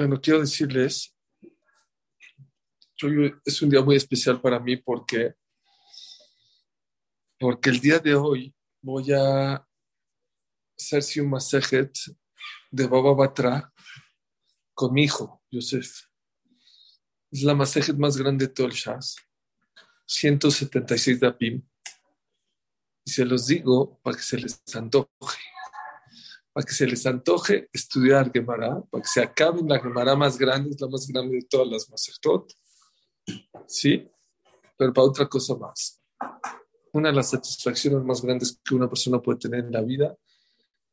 Bueno, quiero decirles, es un día muy especial para mí porque, porque el día de hoy voy a hacer un masajet de Baba Batra con mi hijo, Yosef. Es la masajet más grande de todo el Shas, 176 dapim. Y se los digo para que se les antoje para que se les antoje estudiar Gemara, para que se acaben la Gemara más grande, es la más grande de todas las Masechtot, ¿sí? Pero para otra cosa más. Una de las satisfacciones más grandes que una persona puede tener en la vida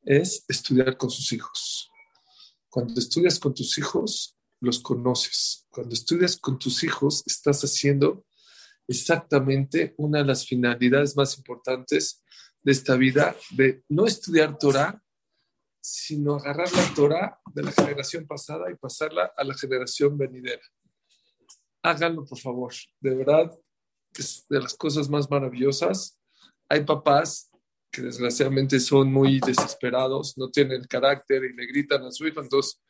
es estudiar con sus hijos. Cuando estudias con tus hijos, los conoces. Cuando estudias con tus hijos, estás haciendo exactamente una de las finalidades más importantes de esta vida, de no estudiar Torah, sino agarrar la Torah de la generación pasada y pasarla a la generación venidera. Háganlo, por favor. De verdad, es de las cosas más maravillosas. Hay papás que desgraciadamente son muy desesperados, no tienen carácter y le gritan a su hijo, entonces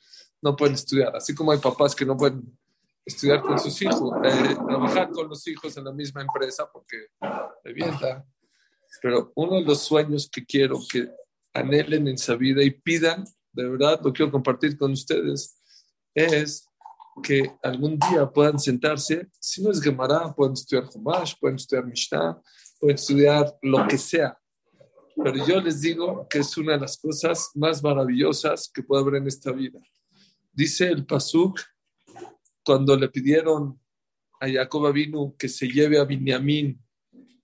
no pueden estudiar. Así como hay papás que no pueden estudiar con sus hijos, eh, trabajar con los hijos en la misma empresa porque revienta. Pero uno de los sueños que quiero que anhelen en esa vida y pidan, de verdad lo quiero compartir con ustedes, es que algún día puedan sentarse, si no es Gemara, pueden estudiar Humash, pueden estudiar Mishnah, pueden estudiar lo que sea. Pero yo les digo que es una de las cosas más maravillosas que puede haber en esta vida. Dice el Pasuk, cuando le pidieron a Jacob vino que se lleve a Binyamin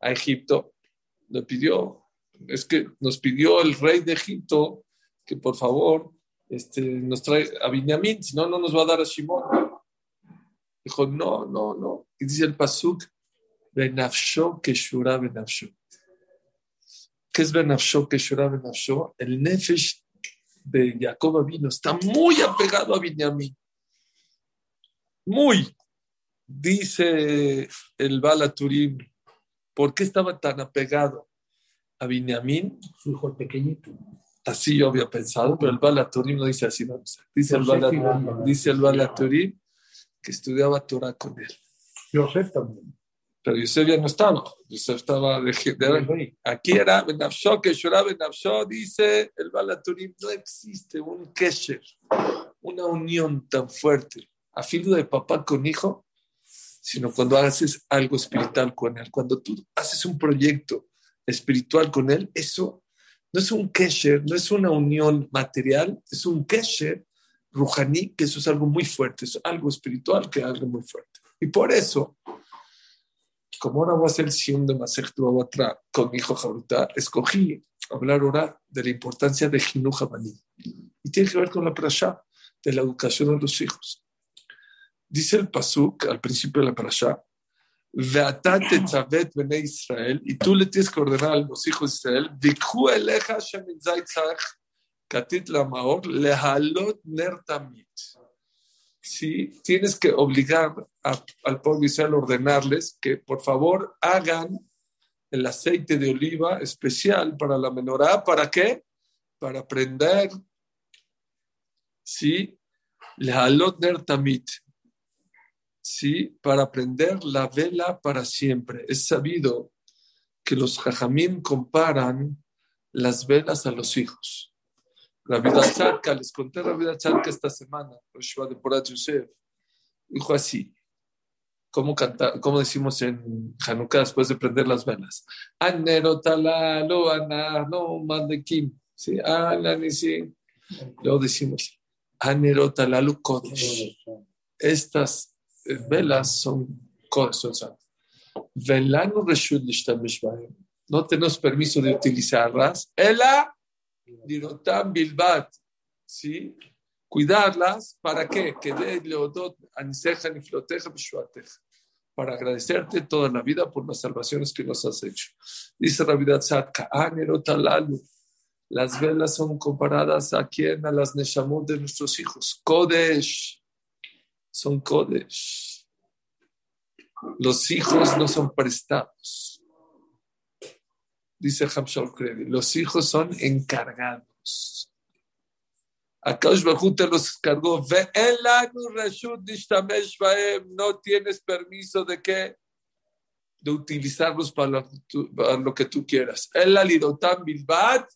a Egipto, le pidió es que nos pidió el rey de Egipto que por favor este, nos trae a Binyamin, si no, no nos va a dar a Shimon. Dijo, no, no, no. Y dice el Pasuk, Benafsho Keshura Benafsho. ¿Qué es Benafsho Keshura Benafsho? El Nefesh de Jacob vino está muy apegado a Binyamin. Muy. Dice el Balaturim, ¿por qué estaba tan apegado? A Binyamin, su hijo pequeñito. Así yo había pensado, pero el Balaturim no dice así. Dice, el Balaturim, dice el Balaturim que estudiaba Torah con él. Yosef también. Pero Yosef ya no estaba. Yosef estaba de, de Aquí era Benafsho, que lloraba Benafsho, dice el Balaturim, no existe un kesher, una unión tan fuerte, a filo de papá con hijo, sino cuando haces algo espiritual con él, cuando tú haces un proyecto espiritual con Él, eso no es un kesher, no es una unión material, es un kesher rujaní, que eso es algo muy fuerte, es algo espiritual que es algo muy fuerte. Y por eso, como ahora voy a hacer el Sion de Masech atrás con mi hijo Jaruta, escogí hablar ahora de la importancia de Jinu Bani. Y tiene que ver con la prasha, de la educación de los hijos. Dice el Pasuk al principio de la prasha, Israel, y tú le tienes que ordenar a los hijos de Israel, Sí, tienes que obligar al pueblo de Israel a ordenarles que por favor hagan el aceite de oliva especial para la menorá. ¿Para qué? Para prender, sí, lehalot ner tamit ¿sí? para prender la vela para siempre. Es sabido que los jajamín comparan las velas a los hijos. La vida charca, les conté la vida charca esta semana, de Porat Yosef, dijo así, ¿cómo, canta, ¿cómo decimos en Hanukkah después de prender las velas? Anerotalalu, no mandekim, ¿sí? sí. Luego decimos, Anerotalalu Kodesh. Estas velas son cosas. No tenemos permiso de utilizarlas. Ela dirotam bilbat. ¿Sí? Cuidarlas. ¿Para qué? Que de leodot aniseja ni floteja para agradecerte toda la vida por las salvaciones que nos has hecho. Dice Rabidat Sadka, las velas son comparadas a quién? A las Neshamot de nuestros hijos. Kodesh son Kodesh. Los hijos no son prestados. Dice Hamshal Kredi, los hijos son encargados. Akash te los cargó. No tienes permiso de qué? De utilizarlos para lo, que tú quieras. El alidotam bilbat,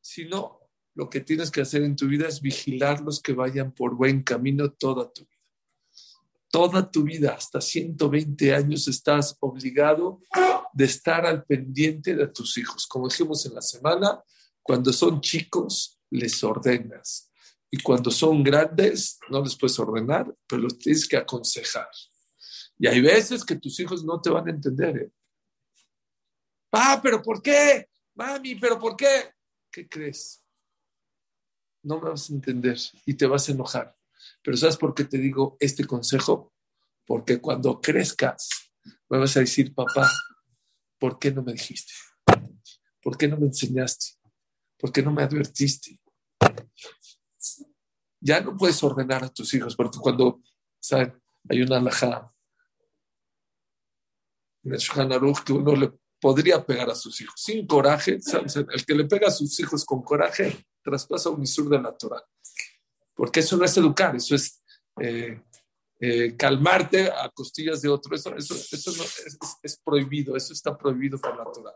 sino lo que tienes que hacer en tu vida es vigilarlos que vayan por buen camino toda tu vida. Toda tu vida, hasta 120 años, estás obligado de estar al pendiente de tus hijos. Como dijimos en la semana, cuando son chicos, les ordenas. Y cuando son grandes, no les puedes ordenar, pero los tienes que aconsejar. Y hay veces que tus hijos no te van a entender. ¿eh? Pero ¿por qué? Mami, pero ¿por qué? ¿Qué crees? No me vas a entender y te vas a enojar. Pero ¿sabes por qué te digo este consejo? Porque cuando crezcas, me vas a decir, papá, ¿por qué no me dijiste? ¿Por qué no me enseñaste? ¿Por qué no me advertiste? Ya no puedes ordenar a tus hijos, porque cuando, ¿saben? Hay una alhaja en el que uno le podría pegar a sus hijos sin coraje. El que le pega a sus hijos con coraje traspasa un isur de la Torah. Porque eso no es educar, eso es eh, eh, calmarte a costillas de otro. Eso, eso, eso no, es, es, prohibido, eso está prohibido por la Torah.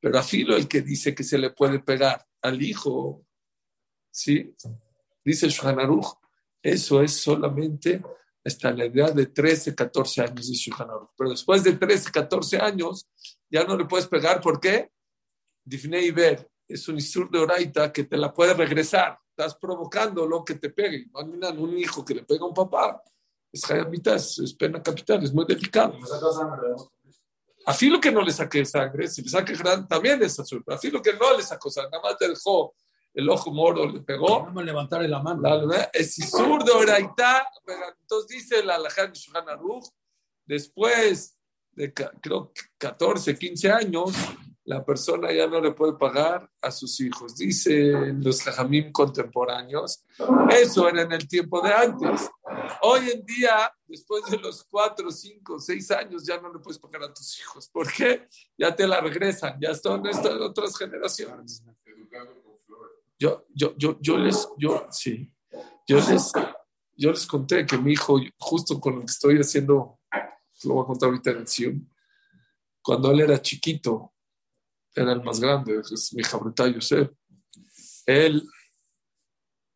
Pero a filo el que dice que se le puede pegar al hijo, ¿sí? Dice Shuhanaruch, eso es solamente hasta la edad de 13, 14 años de Shuhanaruch. Pero después de 13, 14 años, ya no le puedes pegar. ¿Por qué? Difnei ver, es un isur de oraita que te la puede regresar. Estás provocando lo que te pegue. Imaginan un hijo que le pega a un papá. Es es pena capital, es muy delicado. Así lo que no le saque sangre, si le saque grande también es azul. Así lo que no le sacó sangre, nada más dejó el ojo moro, le pegó. Vamos a levantar la mano. es isur de oraita. Entonces dice la Alaján Aruch, después de creo 14, 15 años, la persona ya no le puede pagar a sus hijos. Dicen los jajamim contemporáneos, eso era en el tiempo de antes. Hoy en día, después de los cuatro, cinco, seis años, ya no le puedes pagar a tus hijos. ¿Por qué? Ya te la regresan, ya están estas otras generaciones. Yo, yo, yo, yo les, yo, sí, yo les, yo les conté que mi hijo, justo con lo que estoy haciendo, lo voy a contar ahorita en el cuando él era chiquito, era el más grande, es mi Yosef. Él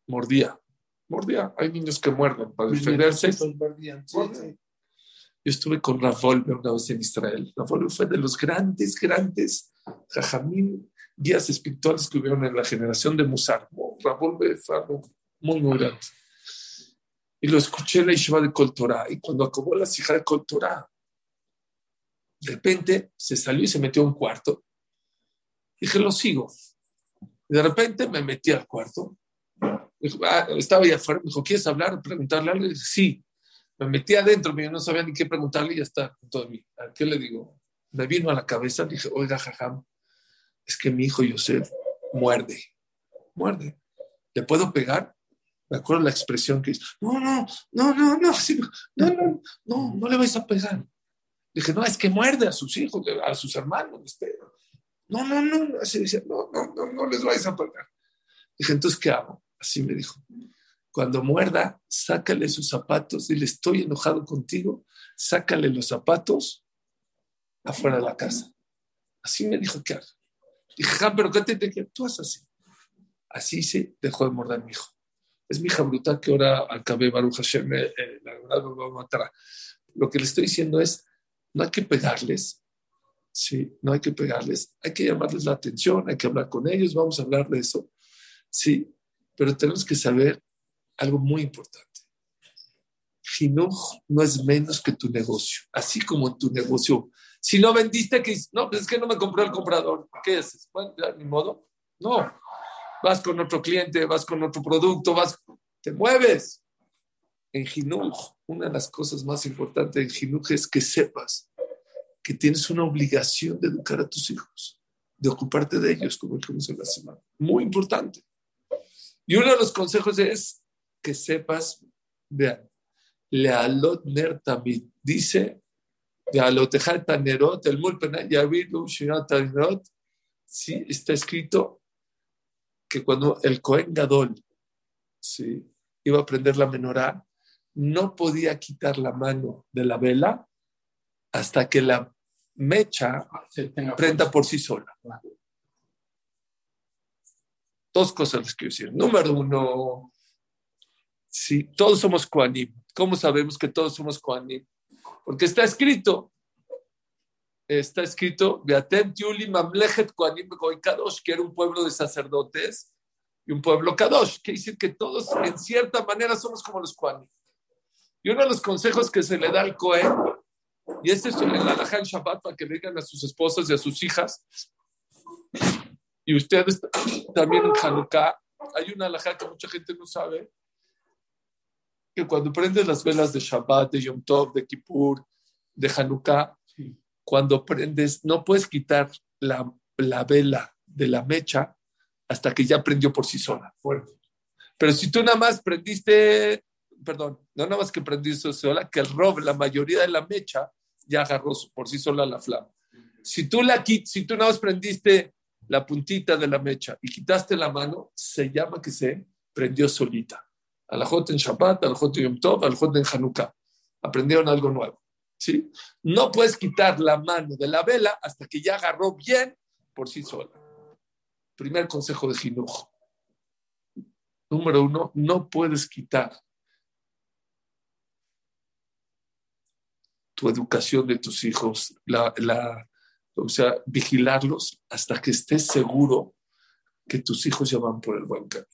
mordía, mordía. Hay niños que muerden para defenderse. Yo estuve con Ravolve una vez en Israel. Ravolve fue de los grandes, grandes jajamín, guías espirituales que hubieron en la generación de Musar. Ravolve fue algo muy, muy grande. Y lo escuché en la Yeshiva de Coltorá. Y cuando acabó la hija de Coltorá, de repente se salió y se metió a un cuarto Dije, lo sigo. De repente me metí al cuarto. Ah, estaba ahí afuera. Me dijo, ¿quieres hablar? ¿Preguntarle algo? dije, sí. Me metí adentro, yo no sabía ni qué preguntarle y ya está, todo mí. ¿A qué le digo? Me vino a la cabeza, dije, oiga, jajam, es que mi hijo Yosef muerde, muerde. ¿Le puedo pegar? Me acuerdo la expresión que dice, no, no, no, no, no, no, no, no, no le vais a pegar. Dije, no, es que muerde a sus hijos, a sus hermanos. No, no, no, así decía, no, no, no, no les vais a pagar. Dije, entonces, ¿qué hago? Así me dijo. Cuando muerda, sácale sus zapatos. Dile, estoy enojado contigo. Sácale los zapatos afuera de la casa. Así me dijo que haga. Dije, pero ¿qué te, que Tú haces así. Así se dejó de morder mi hijo. Es mi hija brutal que ahora acabé Baruch Hashem, eh, eh, la verdad me va a matar. Lo que le estoy diciendo es, no hay que pegarles, ¿sí? No hay que pegarles, hay que llamarles la atención, hay que hablar con ellos, vamos a hablar de eso, ¿sí? Pero tenemos que saber algo muy importante. Jinuj no es menos que tu negocio, así como tu negocio. Si no vendiste, que no, pues es que no me compró el comprador. ¿Qué haces? Bueno, ya, ni modo. No. Vas con otro cliente, vas con otro producto, vas, te mueves. En Jinuj, una de las cosas más importantes en Jinuj es que sepas que tienes una obligación de educar a tus hijos, de ocuparte de ellos, como dijimos en la semana. Muy importante. Y uno de los consejos es que sepas, vean, Lealot Ner Tamid, dice, Lealotejal Tanerot, el Mulpena Yavir sí está escrito que cuando el Cohen Gadol ¿sí? iba a prender la menorá, no podía quitar la mano de la vela hasta que la mecha prenda por sí sola. Dos cosas les quiero decir. Número uno, si todos somos Koanim, ¿cómo sabemos que todos somos Koanim? Porque está escrito, está escrito, Beatem Tiuli Mamlechet Koanim Kadosh, que era un pueblo de sacerdotes y un pueblo Kadosh, que dice que todos en cierta manera somos como los Koanim. Y uno de los consejos que se le da al Cohen, y este es el alajá en Shabbat para que le digan a sus esposas y a sus hijas, y ustedes también en Hanukkah, hay una alajá que mucha gente no sabe, que cuando prendes las velas de Shabbat, de Yom Tov, de Kippur, de Hanukkah, cuando prendes, no puedes quitar la, la, vela de la mecha hasta que ya prendió por sí sola. Fuerte. Pero si tú nada más prendiste, perdón, no nada más que prendiste sola, que el rob, la mayoría de la mecha, ya agarró por sí sola la flama. Si tú, la, si tú nada más prendiste la puntita de la mecha y quitaste la mano, se llama que se prendió solita. Alajot en Shabbat, alajot en Yom Tov, alajot en Hanukkah. Aprendieron algo nuevo. ¿sí? No puedes quitar la mano de la vela hasta que ya agarró bien por sí sola. Primer consejo de Jinuj. Número uno, no puedes quitar tu educación de tus hijos, la, la, o sea, vigilarlos hasta que estés seguro que tus hijos ya van por el buen camino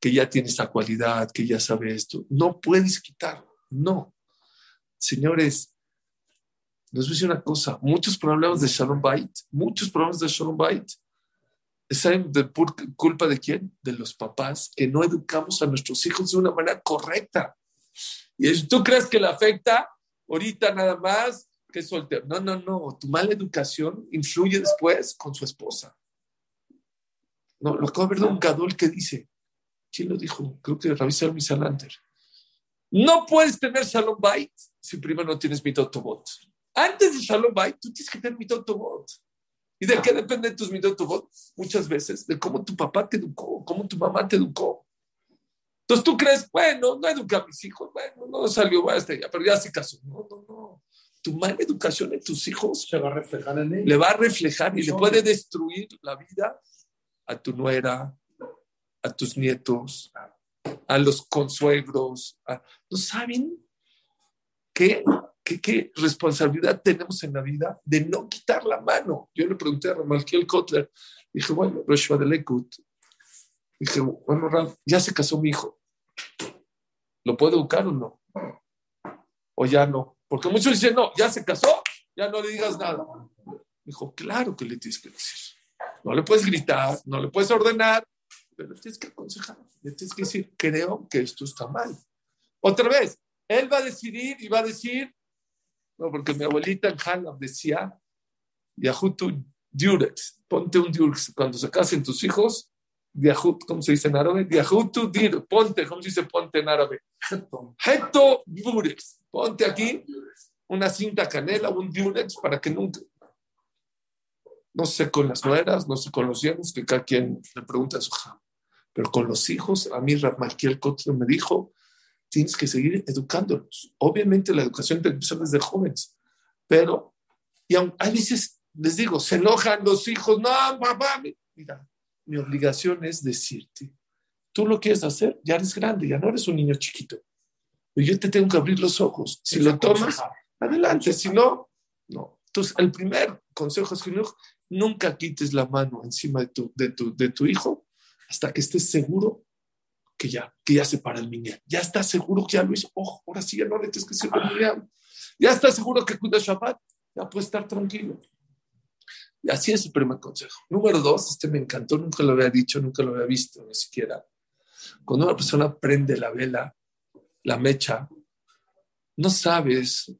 que ya tiene esa cualidad, que ya sabe esto. No puedes quitarlo, no. Señores, les voy una cosa, muchos problemas de Shalom Bait, muchos problemas de Shalom Bait, ¿saben de por culpa de quién? De los papás, que no educamos a nuestros hijos de una manera correcta. Y tú crees que le afecta ahorita nada más que soltero. No, no, no, tu mala educación influye después con su esposa. No, lo acabo de ver de un gadol que dice, ¿Quién lo dijo? Creo que Rabbi Salmi Salander. No puedes tener Shalom Bait si primero no tienes mitotobot. Antes de Shalom Bait, tú tienes que tener mitotobot. ¿Y de qué depende tus mitotobot? Muchas veces de cómo tu papá te educó, cómo tu mamá te educó. Entonces tú crees, bueno, no educa a mis hijos, bueno, no salió hasta allá, pero ya se casó. No, no, no. Tu mala educación en tus hijos se va a reflejar en él. Le va a reflejar y le puede destruir la vida a tu nuera, a tus nietos, a los consuegros. ¿No saben qué, qué, responsabilidad tenemos en la vida de no quitar la mano? Yo le pregunté a Ramalkiel Kotler, dije, bueno, Roshua de Lekut, dije, bueno, Ralph, ya se casó mi hijo. ¿Lo puedo educar o no? O ya no. Porque muchos dicen, no, ya se casó, ya no le digas nada. Dijo, claro que le tienes que decir. No le puedes gritar, no le puedes ordenar, pero tienes que aconsejar, le tienes que decir, creo que esto está mal. Otra vez, él va a decidir y va a decir, no, porque mi abuelita en Halab decía, Yahutu Durex, ponte un Durex, cuando se casen tus hijos, Yahut, ¿cómo se dice en árabe? Yahutu Dir, ponte, ¿cómo se dice ponte en árabe? Heto Durex, ponte aquí una cinta canela, un Durex, para que nunca, no sé con las nueras, no sé con los yernos, que cada quien le pregunta a su hija. Pero con los hijos, a mí Michael Kotler me dijo, tienes que seguir educándolos. Obviamente la educación tiene que desde jóvenes, pero, y a veces les digo, se enojan los hijos, no, papá, mira, mi obligación es decirte, tú lo quieres hacer, ya eres grande, ya no eres un niño chiquito. Yo te tengo que abrir los ojos. Si lo tomas, adelante, si no, no. Entonces, el primer consejo es que nunca quites la mano encima de tu, de tu, de tu hijo hasta que estés seguro que ya, que ya se para el niño. Ya estás seguro que ya lo hizo. Ojo, ahora sí ya no le tienes que decir Ya estás seguro que cuida Shabbat. Ya puedes estar tranquilo. Así es el primer consejo. Número dos, este me encantó, nunca lo había dicho, nunca lo había visto, ni siquiera. Cuando una persona prende la vela, la mecha, no sabes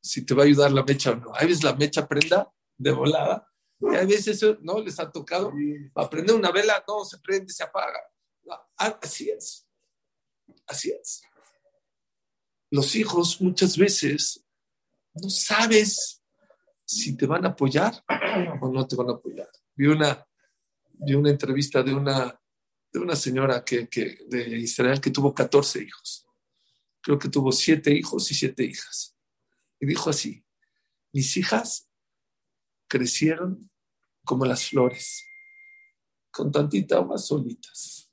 si te va a ayudar la mecha o no. Hay veces la mecha prenda de volada y a veces no les ha tocado. Para prender una vela, no, se prende, se apaga. Ah, así es. Así es. Los hijos muchas veces no sabes si te van a apoyar o no te van a apoyar. Vi una, vi una entrevista de una de una señora que, que, de Israel que tuvo 14 hijos. Creo que tuvo siete hijos y siete hijas. Y dijo así, mis hijas crecieron como las flores, con tantita agua solitas.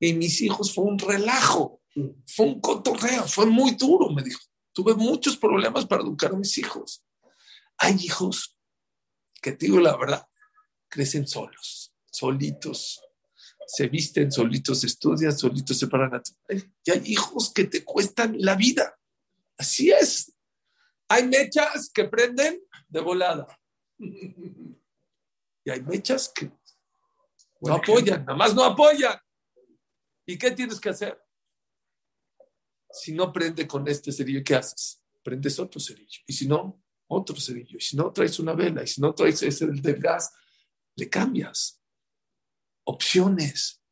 Y mis hijos fue un relajo, fue un cotorreo, fue muy duro, me dijo. Tuve muchos problemas para educar a mis hijos. Hay hijos que, te digo la verdad, crecen solos, solitos, se visten solitos, estudian solitos, se paran a... Y hay hijos que te cuestan la vida. Así es. Hay mechas que prenden de volada. Y hay mechas que no apoyan, nada más no apoyan. ¿Y qué tienes que hacer? Si no prende con este cerillo, ¿qué haces? Prendes otro cerillo. Y si no, otro cerillo. Y si no, traes una vela. Y si no, traes ese del gas, le cambias. Opciones.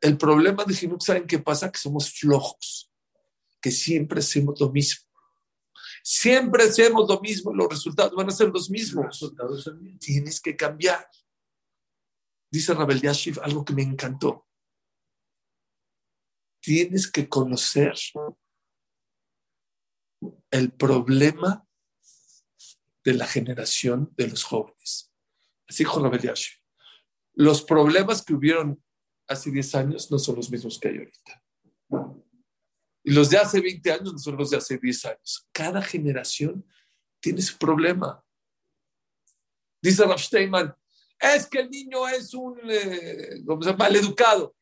El problema de Jinuk, ¿saben qué pasa? Que somos flojos, que siempre hacemos lo mismo. Siempre hacemos lo mismo, los resultados van a ser los mismos. Tienes que cambiar. Dice Rabel Yashiv algo que me encantó. Tienes que conocer el problema de la generación de los jóvenes. Así dijo Rabel Yashiv. Los problemas que hubieron hace 10 años no son los mismos que hay ahorita. Y los de hace 20 años no son los de hace 10 años. Cada generación tiene su problema. Dice Rav Steinman, es que el niño es un eh, mal educado.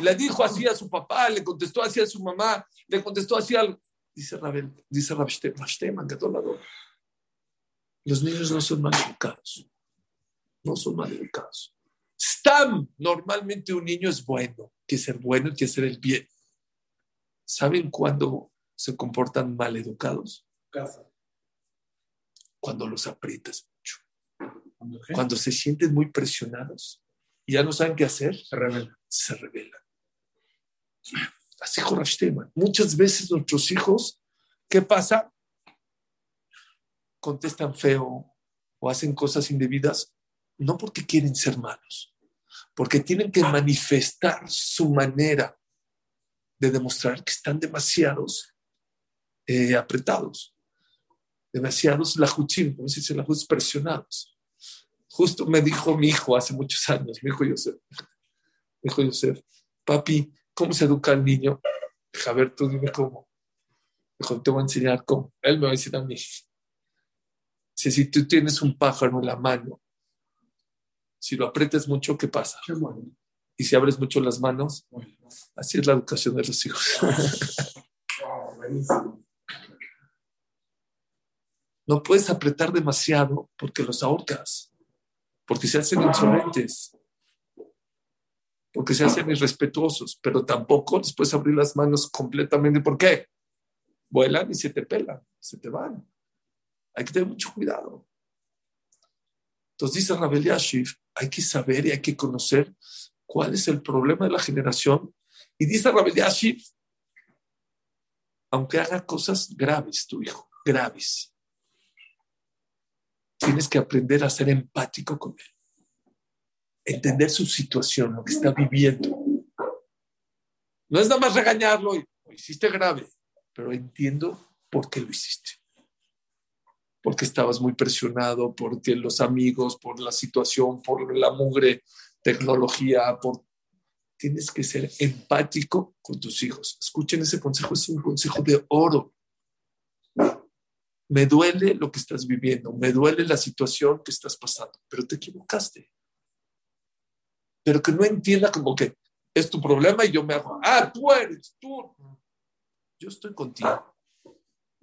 Le dijo así a su papá, le contestó así a su mamá, le contestó así al... Dice, Rabel, dice Rav Steinman, que todo Los niños no son mal educados. No son mal educados. Stam, normalmente un niño es bueno, que ser bueno que hacer el bien. ¿Saben cuándo se comportan mal educados? Cuando los aprietas mucho. Cuando se sienten muy presionados y ya no saben qué hacer, se rebelan. Se rebelan. Así Muchas veces nuestros hijos, ¿qué pasa? Contestan feo o hacen cosas indebidas, no porque quieren ser malos, porque tienen que manifestar su manera de demostrar que están demasiados eh, apretados, demasiados lajuchim, como se dice, lajuchim presionados. Justo me dijo mi hijo hace muchos años, mi hijo Yosef, mi hijo Yosef, papi, ¿cómo se educa al niño? A ver, tú dime cómo. Dijo, te voy a enseñar cómo. Él me va a decir a mí. Si tú tienes un pájaro en la mano si lo aprietas mucho, ¿qué pasa? Y si abres mucho las manos, así es la educación de los hijos. no puedes apretar demasiado porque los ahorcas, porque se hacen insolentes, porque se hacen irrespetuosos, pero tampoco les puedes abrir las manos completamente. ¿Por qué? Vuelan y se te pelan, se te van. Hay que tener mucho cuidado. Entonces dice Rabel Yashiv, hay que saber y hay que conocer cuál es el problema de la generación. Y dice Rabel Yashiv, aunque haga cosas graves tu hijo, graves, tienes que aprender a ser empático con él, entender su situación, lo que está viviendo. No es nada más regañarlo, lo hiciste grave, pero entiendo por qué lo hiciste porque estabas muy presionado, porque los amigos, por la situación, por la mugre tecnología. Tienes que ser empático con tus hijos. Escuchen ese consejo, es un consejo de oro. Me duele lo que estás viviendo, me duele la situación que estás pasando, pero te equivocaste. Pero que no entienda como que es tu problema y yo me hago, ah, tú eres, tú. Yo estoy contigo,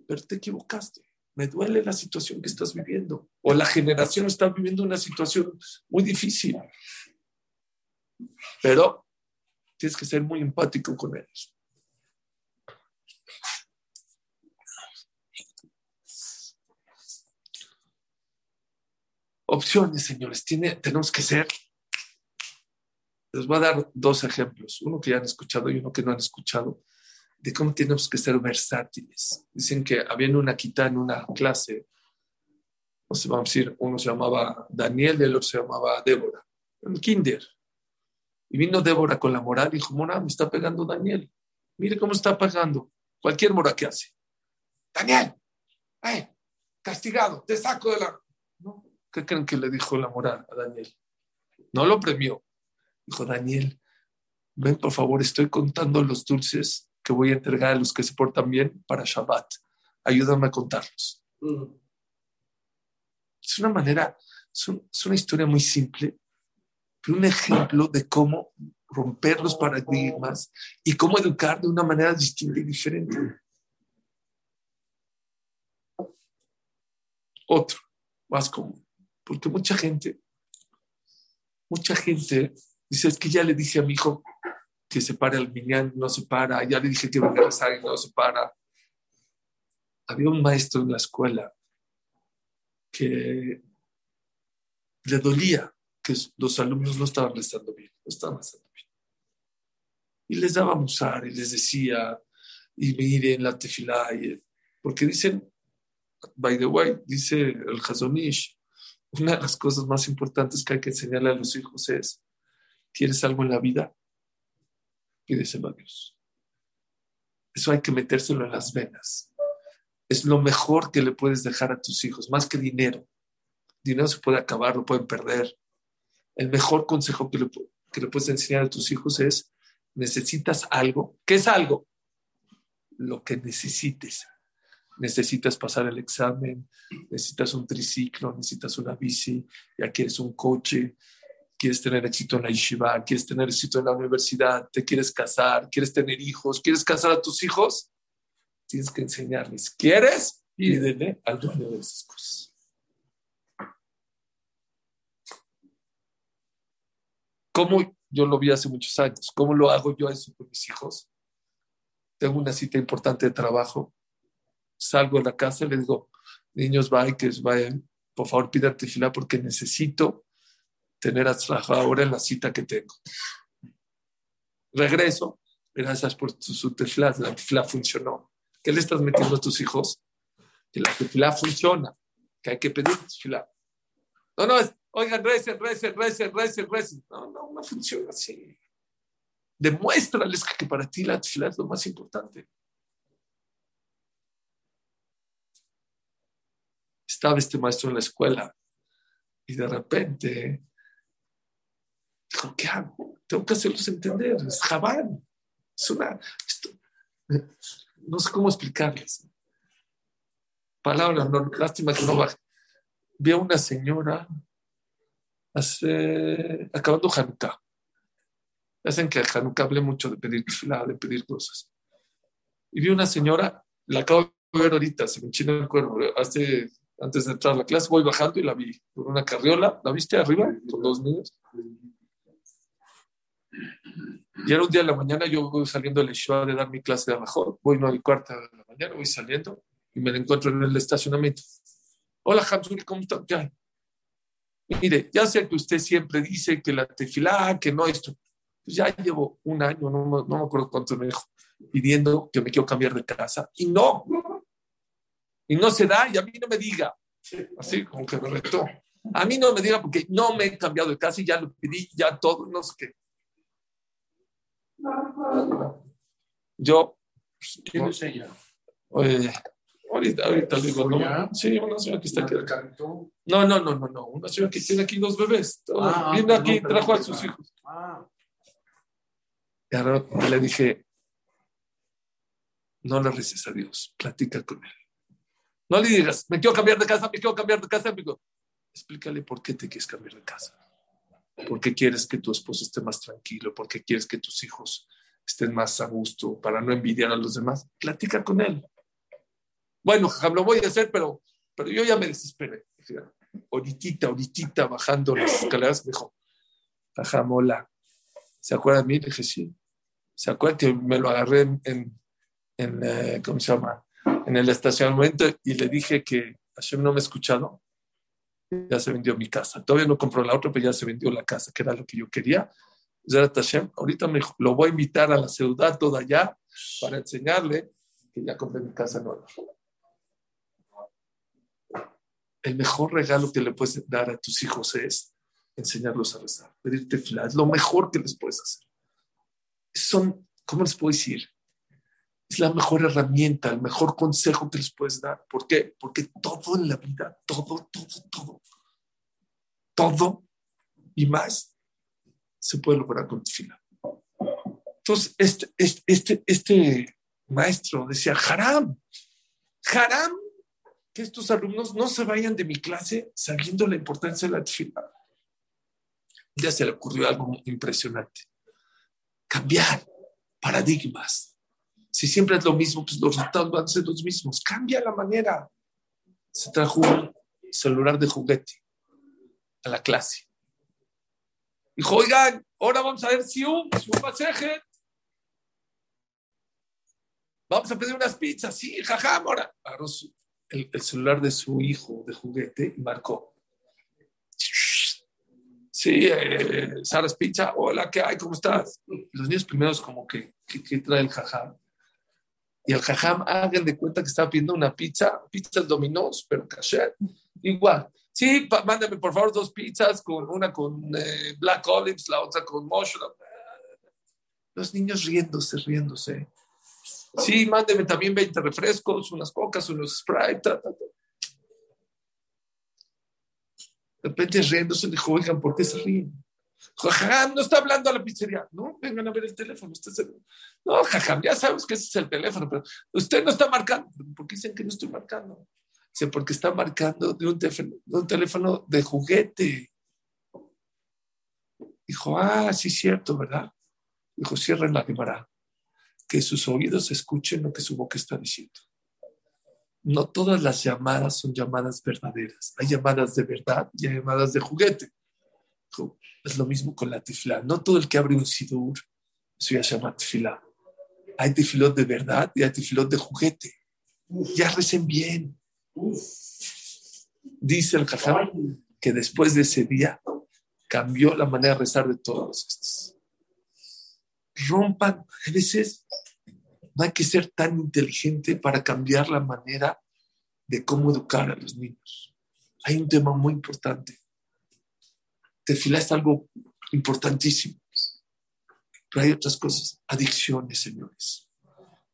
pero te equivocaste me duele la situación que estás viviendo. O la generación está viviendo una situación muy difícil. Pero tienes que ser muy empático con ellos. Opciones, señores, Tiene, tenemos que ser. Les voy a dar dos ejemplos, uno que ya han escuchado y uno que no han escuchado de cómo tenemos que ser versátiles. Dicen que había una quita en una clase, no sé, vamos a decir, uno se llamaba Daniel y el otro se llamaba Débora, en kinder. Y vino Débora con la moral y dijo, Mora, me está pegando Daniel. Mire cómo está pagando. Cualquier mora que hace. Daniel, eh, castigado, te saco de la... ¿Qué creen que le dijo la moral a Daniel? No lo premió. Dijo, Daniel, ven por favor, estoy contando los dulces que voy a entregar a los que se portan bien para Shabbat. Ayúdame a contarlos. Mm. Es una manera, es, una historia muy simple, pero un ejemplo de cómo romper los paradigmas y cómo educar de una manera distinta y diferente. Otro, más común, porque mucha gente, mucha gente dice, es que ya le dije a mi hijo que se pare al minyan, no se para, ya le dije que venga a rezar y no se para. Había un maestro en la escuela que le dolía que los alumnos no estaban rezando bien, no estaban rezando bien. Y les daba musar y les decía, y miren la tefilá, porque dicen, by the way, dice el Hazonish, una de las cosas más importantes que hay que enseñarle a los hijos es, ¿quieres algo en la vida? Pídeselo a Dios. Eso hay que metérselo en las venas. Es lo mejor que le puedes dejar a tus hijos, más que dinero. Dinero se puede acabar, lo pueden perder. El mejor consejo que le, que le puedes enseñar a tus hijos es, necesitas algo. ¿Qué es algo? Lo que necesites. Necesitas pasar el examen, necesitas un triciclo, necesitas una bici, ya quieres un coche, quieres tener éxito en la yeshiva, quieres tener éxito en la universidad, te quieres casar, quieres tener hijos, quieres casar a tus hijos, tienes que enseñarles. ¿Quieres? Pídele al dueño de esas cosas. ¿Cómo yo lo vi hace muchos años? ¿Cómo lo hago yo eso con mis hijos? Tengo una cita importante de trabajo, salgo de la casa y les digo, niños, bikers, vayan, por favor pídate fila porque necesito tener a ahora en la cita que tengo. Regreso, gracias por su tefla, la tefla funcionó. ¿Qué le estás metiendo a tus hijos? Que la tefla funciona, que hay que pedir tefla. No, no, es, oigan, recen, recen, recen, recen, recen. No, no, no funciona así. Demuéstrales que para ti la tefla es lo más importante. Estaba este maestro en la escuela y de repente Dijo, ¿qué hago? Tengo que hacerlos entender. Es jabal. Es una. no sé cómo explicarles. Palabra, no, lástima que no baje. Vi a una señora hace, acabando Hanukkah. Hacen que Hanukkah hable mucho de pedir de pedir cosas. Y vi una señora, la acabo de ver ahorita, se me enchina el cuerpo, hace, antes de entrar a la clase, voy bajando y la vi por una carriola. ¿La viste arriba? Con dos niños. Y era un día de la mañana, yo voy saliendo de la de dar mi clase de mejor, voy no y cuarta de la mañana, voy saliendo y me encuentro en el estacionamiento. Hola, Hamzul, ¿cómo está? Mire, ya sé que usted siempre dice que la tefilá, que no esto. Pues ya llevo un año, no, no me acuerdo cuánto me dijo, pidiendo que me quiero cambiar de casa. Y no. Y no se da, y a mí no me diga. Así como que me retó. A mí no me diga porque no me he cambiado de casa y ya lo pedí, ya todo, no sé qué. Yo. ¿Quién es ella? ahorita, ahorita digo, no. Sí, una señora que está aquí. No, no, no, no, no. Una señora que tiene aquí dos bebés. Ah, Viene aquí y trajo a sus hijos. Ah. Y ahora le dije, no le reces a Dios, platica con él. No le digas, me quiero cambiar de casa, me quiero cambiar de casa. Amigo. Explícale por qué te quieres cambiar de casa. ¿Por qué quieres que tu esposo esté más tranquilo? ¿Por qué quieres que tus hijos estén más a gusto para no envidiar a los demás? Platica con él. Bueno, lo voy a hacer, pero, pero yo ya me desesperé. Ahorita, ahorita, bajando las escaleras, me dijo, Jajamola, ¿se acuerda de mí? Le dije, sí. ¿Se acuerda que me lo agarré en, en, eh, ¿cómo se llama? En el estacionamiento y le dije que Hashem no me ha escuchado? Ya se vendió mi casa. Todavía no compró la otra, pero ya se vendió la casa, que era lo que yo quería. ahorita me, lo voy a invitar a la ciudad toda allá para enseñarle que ya compré mi casa nueva. El mejor regalo que le puedes dar a tus hijos es enseñarlos a rezar, pedir tefilá, es lo mejor que les puedes hacer. Son, ¿cómo les puedo decir? Es la mejor herramienta, el mejor consejo que les puedes dar. ¿Por qué? Porque todo en la vida, todo, todo, todo, todo y más se puede lograr con tefilá. Entonces, este, este, este, este maestro decía, haram, haram, que estos alumnos no se vayan de mi clase sabiendo la importancia de la tefilá. Ya se le ocurrió algo impresionante. Cambiar paradigmas. Si siempre es lo mismo, pues los resultados van a ser los mismos. Cambia la manera. Se trajo un celular de juguete a la clase. Dijo, oigan, ahora vamos a ver si un, un pasaje Vamos a pedir unas pizzas, sí, jaja, ahora. Agarró el, celular de su hijo de juguete y marcó. Sí, eh, Saras Pizza, hola, ¿qué hay? ¿Cómo estás? Los niños primeros como que, ¿qué trae el jajam? Y el jajam, hagan de cuenta que estaba pidiendo una pizza, pizzas dominós, pero caché. Igual. Sí, mándame por favor dos pizzas, con una con eh, black olives, la otra con mushroom. Los niños riéndose, riéndose. Sí, mándeme también 20 refrescos, unas cocas, unos Sprite. De repente riéndose, dijo, oigan, ¿por qué se ríen? Jajam, no está hablando a la pizzería. No, vengan a ver el teléfono. No, jajam, ya sabemos que ese es el teléfono, pero usted no está marcando. ¿Por qué dicen que no estoy marcando? Dice, porque está marcando de un teléfono de, un teléfono de juguete. Dijo, ah, sí, cierto, ¿verdad? Dijo, cierren la quemará que sus oídos escuchen lo que su boca está diciendo. No todas las llamadas son llamadas verdaderas. Hay llamadas de verdad y hay llamadas de juguete. Es lo mismo con la tifla. No todo el que abre un sidur, eso ya se llama tifla. Hay tifilot de verdad y hay tifilot de juguete. Ya recen bien. Dice el Jajam que después de ese día cambió la manera de rezar de todos estos. Rompan, a veces no hay que ser tan inteligente para cambiar la manera de cómo educar a los niños. Hay un tema muy importante. Tefilá es algo importantísimo. Pero hay otras cosas. Adicciones, señores.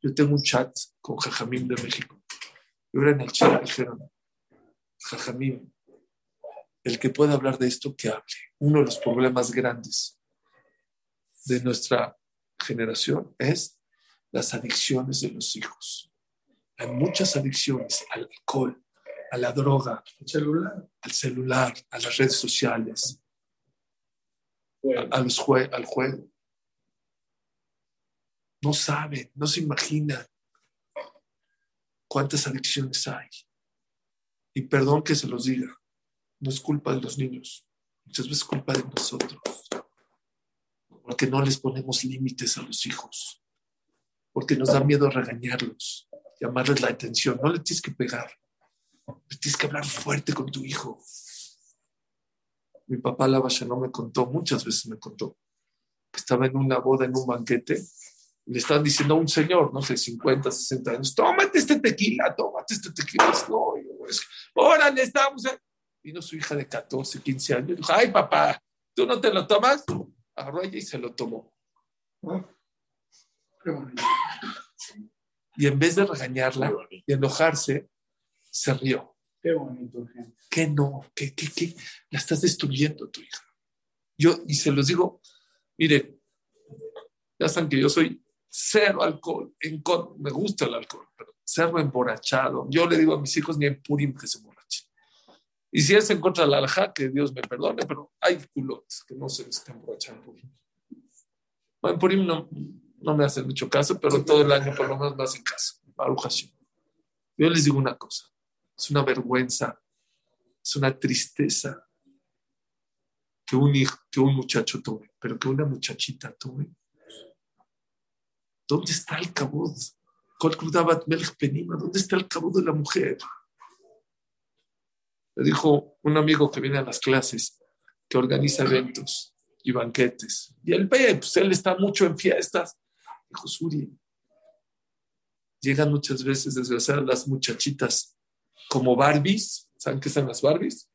Yo tengo un chat con Jajamín de México. Y ahora en el chat dijeron, Jajamín, el que pueda hablar de esto, que hable. Uno de los problemas grandes de nuestra generación es las adicciones de los hijos. Hay muchas adicciones al alcohol, a la droga, al celular, al celular a las redes sociales, al juego. No saben, no se imaginan cuántas adicciones hay. Y perdón que se los diga, no es culpa de los niños, muchas veces es culpa de nosotros, porque no les ponemos límites a los hijos porque nos da miedo regañarlos, llamarles la atención. No le tienes que pegar, le tienes que hablar fuerte con tu hijo. Mi papá la no me contó, muchas veces me contó, que estaba en una boda, en un banquete, y le estaban diciendo a un señor, no sé, 50, 60 años, tómate este tequila, tómate este tequila. No, es, órale, estamos. Vino su hija de 14, 15 años, dijo, ay papá, ¿tú no te lo tomas? Agarró ella y se lo tomó. Y en vez de regañarla y enojarse, se rió. Qué bonito, gente. ¿Qué no? ¿Qué, qué, qué? La estás destruyendo tu hija. Yo, y se los digo, mire, ya saben que yo soy cero alcohol, en me gusta el alcohol, pero cero emborrachado. Yo le digo a mis hijos ni en Purim que se emborrachen. Y si es en contra de la alja, que Dios me perdone, pero hay culotes que no se están emborrachando. En Purim no, no me hacen mucho caso, pero todo el año por lo menos me hacen caso. Yo les digo una cosa, es una vergüenza, es una tristeza que un, hijo, que un muchacho tome, pero que una muchachita tome. ¿Dónde está el cabud? ¿Dónde está el cabud de la mujer? Le dijo un amigo que viene a las clases, que organiza eventos y banquetes. Y él ve, pues él está mucho en fiestas dijo Suri. Llegan muchas veces, desgraciadas, las muchachitas como Barbies. ¿Saben qué son las Barbies?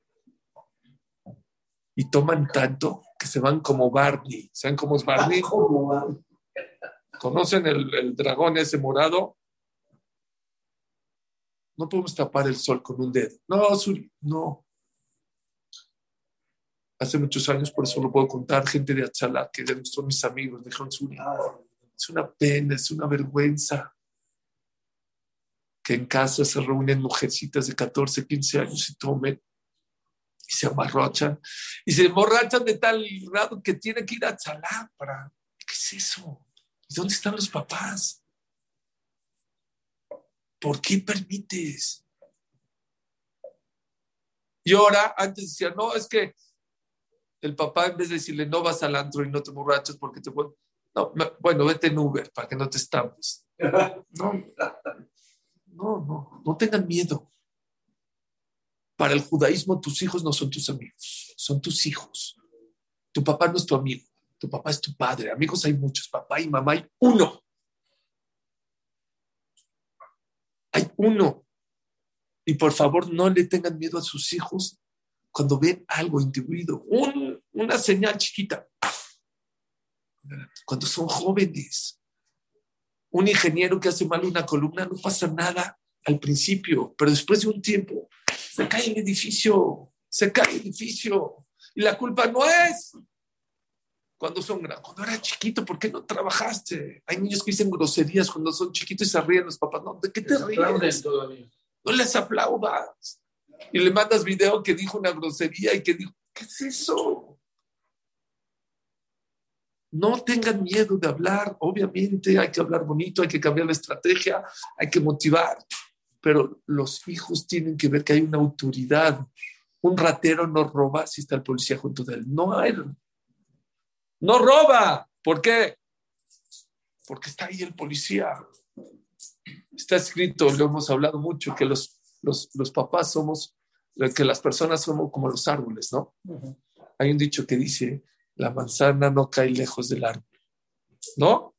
y toman tanto que se van como Barney. ¿Saben cómo es Barney? ¿Conocen el, el dragón ese morado? No podemos tapar el sol con un dedo. No, Zuri, no. Hace muchos años, por eso lo puedo contar, gente de Achala, que son mis amigos, dijeron, Zuri, es una pena, es una vergüenza que en casa se reúnen mujercitas de 14, 15 años y tomen y se amarrochan y se emborrachan de tal grado que tienen que ir a para... ¿Qué es eso? ¿Y dónde están los papás? ¿Por qué permites? Y ahora, antes decía, no, es que el papá en vez de decirle no vas al antro y no te borrachas porque te. No, bueno, vete en Uber para que no te estampes. No, no, no, no tengan miedo. Para el judaísmo, tus hijos no son tus amigos, son tus hijos. Tu papá no es tu amigo, tu papá es tu padre. Amigos hay muchos, papá y mamá hay uno. Hay uno. Y por favor, no le tengan miedo a sus hijos cuando ven algo individuo, una señal chiquita. Cuando son jóvenes, un ingeniero que hace mal una columna no pasa nada al principio, pero después de un tiempo se cae el edificio, se cae el edificio. Y la culpa no es cuando son grandes. Cuando era chiquito, ¿por qué no trabajaste? Hay niños que dicen groserías cuando son chiquitos y se ríen los papás. No, ¿de qué te ríes? No les aplaudas. Y le mandas video que dijo una grosería y que dijo, ¿qué es eso? No tengan miedo de hablar. Obviamente hay que hablar bonito, hay que cambiar la estrategia, hay que motivar pero los hijos tienen que ver que hay una autoridad. Un ratero no roba si está el policía junto de él. No hay. No roba. ¿Por qué? Porque está ahí el policía. Está escrito, lo hemos hablado mucho, que los, los, los papás somos, que las personas somos como los árboles, ¿no? Hay un dicho que dice, la manzana no cae lejos del árbol, ¿no?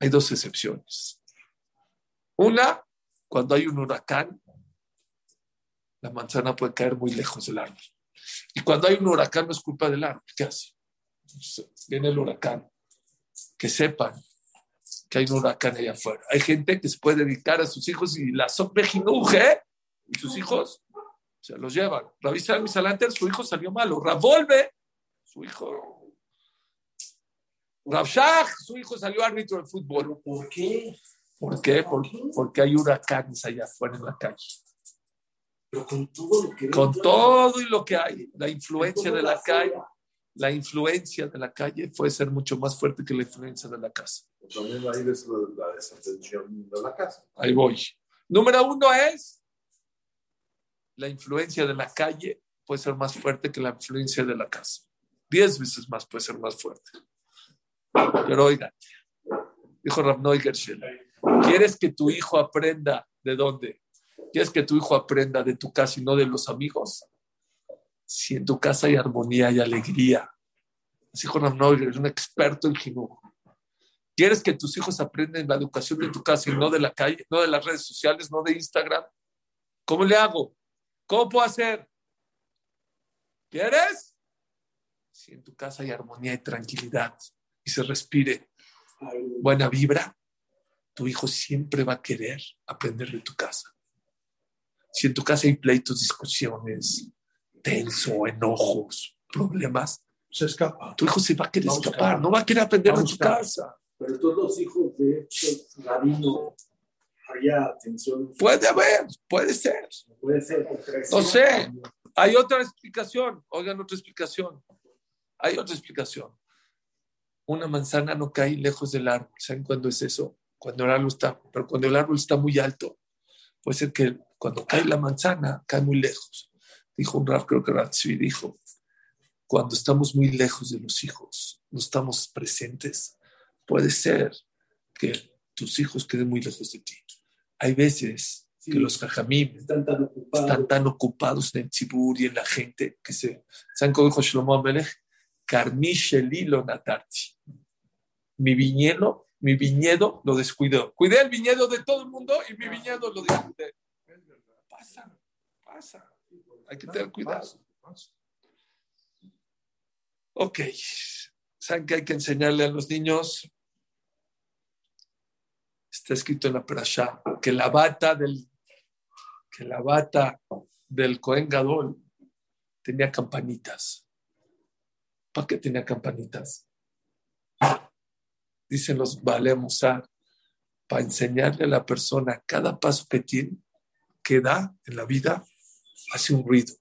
Hay dos excepciones. Una, cuando hay un huracán, la manzana puede caer muy lejos del árbol. Y cuando hay un huracán no es culpa del árbol. ¿Qué hace? Viene el huracán. Que sepan que hay un huracán allá afuera. Hay gente que se puede dedicar a sus hijos y la sobrejinuje y sus hijos se los llevan. Rabbi Salanter, su hijo salió malo. Ravolve, su hijo. Rabshah, su hijo salió árbitro de fútbol. ¿Por qué? ¿Por qué? Porque hay huracanes allá afuera en la calle. Pero con todo lo que Con todo y lo que hay, la influencia de la calle, la influencia de la calle puede ser mucho más fuerte que la influencia de la casa. También ahí es la desatención de la casa. Ahí voy. Número uno es la influencia de la calle puede ser más fuerte que la influencia de la casa. Diez veces más puede ser más fuerte. Pero oigan, dijo Neugershel, ¿Quieres que tu hijo aprenda de dónde? ¿Quieres que tu hijo aprenda de tu casa y no de los amigos? Si en tu casa hay armonía y alegría. Así Juan es un experto en jinuj. ¿Quieres que tus hijos aprendan la educación de tu casa y no de la calle, no de las redes sociales, no de Instagram? ¿Cómo le hago? ¿Cómo puedo hacer? ¿Quieres? Si en tu casa hay armonía y tranquilidad y se respire buena vibra, tu hijo siempre va a querer aprender de tu casa. Si en tu casa hay pleitos, discusiones, tenso, enojos, problemas, se escapa. Tu hijo se va a querer escapar, no va a querer aprender de tu casa. Pero todos los hijos de estos rabinos había tensión. Puede haber, puede ser. Puede ser. No sé. Hay otra explicación. Oigan otra explicación. Hay otra explicación. Una manzana no cae lejos del árbol. ¿Saben cuándo es eso? cuando el árbol está, pero cuando el árbol está muy alto, puede ser que cuando cae la manzana, cae muy lejos. Dijo un Raf, creo que Ratzvi dijo, cuando estamos muy lejos de los hijos, no estamos presentes, puede ser que tus hijos queden muy lejos de ti. Hay veces que los jajamim están tan ocupados, están tan ocupados en el tzibur y en la gente que se... ¿Saben cómo dijo Shlomo Amelech? Karmisheli natarti. Mi viñedo mi viñedo lo descuidó. Cuidé el viñedo de todo el mundo y mi viñedo lo descuidé. Pasa, pasa. Hay que tener cuidado. Ok. ¿Saben que hay que enseñarle a los niños? Está escrito en la Perashá que la bata del que la bata del Cohen Gadol tenía campanitas. ¿Para qué tenía campanitas? Dicen los Bale para enseñarle a la persona cada paso que tiene, que da en la vida, hace un ruido.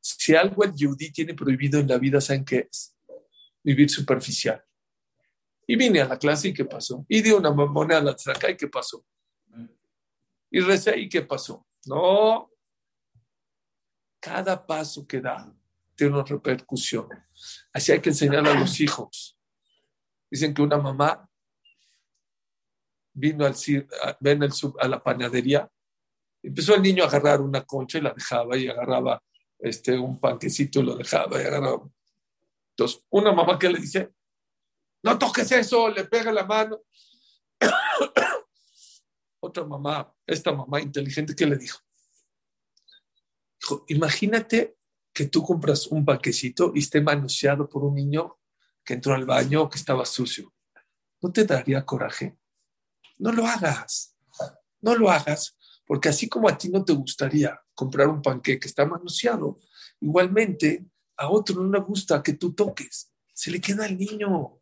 Si algo el yudí tiene prohibido en la vida, ¿saben qué es? Vivir superficial. Y vine a la clase y ¿qué pasó? Y di una moneda a la traca y ¿qué pasó? Y recé y ¿qué pasó? No. Cada paso que da tiene una repercusión. Así hay que enseñar a los hijos. Dicen que una mamá vino al, ven a la panadería, empezó el niño a agarrar una concha y la dejaba y agarraba este, un panquecito y lo dejaba y agarraba. Entonces, una mamá que le dice, no toques eso, le pega la mano. Otra mamá, esta mamá inteligente, ¿qué le dijo? Dijo, imagínate que tú compras un panquecito y esté manoseado por un niño que entró al baño o que estaba sucio. ¿No te daría coraje? No lo hagas. No lo hagas, porque así como a ti no te gustaría comprar un panque que está manoseado, igualmente a otro no le gusta que tú toques. Se le queda al niño.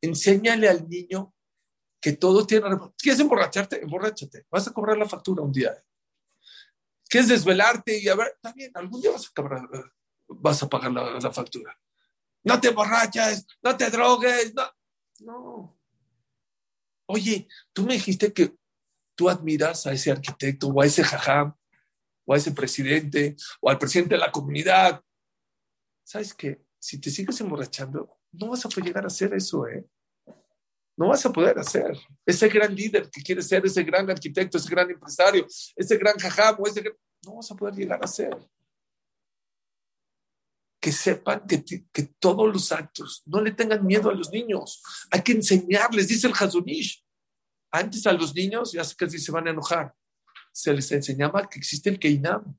Enséñale al niño que todo tiene. ¿Quieres emborracharte? Emborráchate. Vas a cobrar la factura un día. ¿Quieres desvelarte? Y a ver, también, algún día vas a, pagar la, factura. No te emborraches, no te drogues, no. No. Oye, tú me dijiste que tú admiras a ese arquitecto o a ese jajam o a ese presidente o al presidente de la comunidad. ¿Sabes qué? Si te sigues emborrachando, no vas a poder llegar a hacer eso, ¿eh? No vas a poder hacer. Ese gran líder que quieres ser, ese gran arquitecto, ese gran empresario, ese gran jajam, ese no vas a poder llegar a ser. Que sepan que, que todos los actos, no le tengan miedo a los niños. Hay que enseñarles, dice el Hazunish. Antes a los niños, ya que se van a enojar, se les enseñaba que existe el Keinam.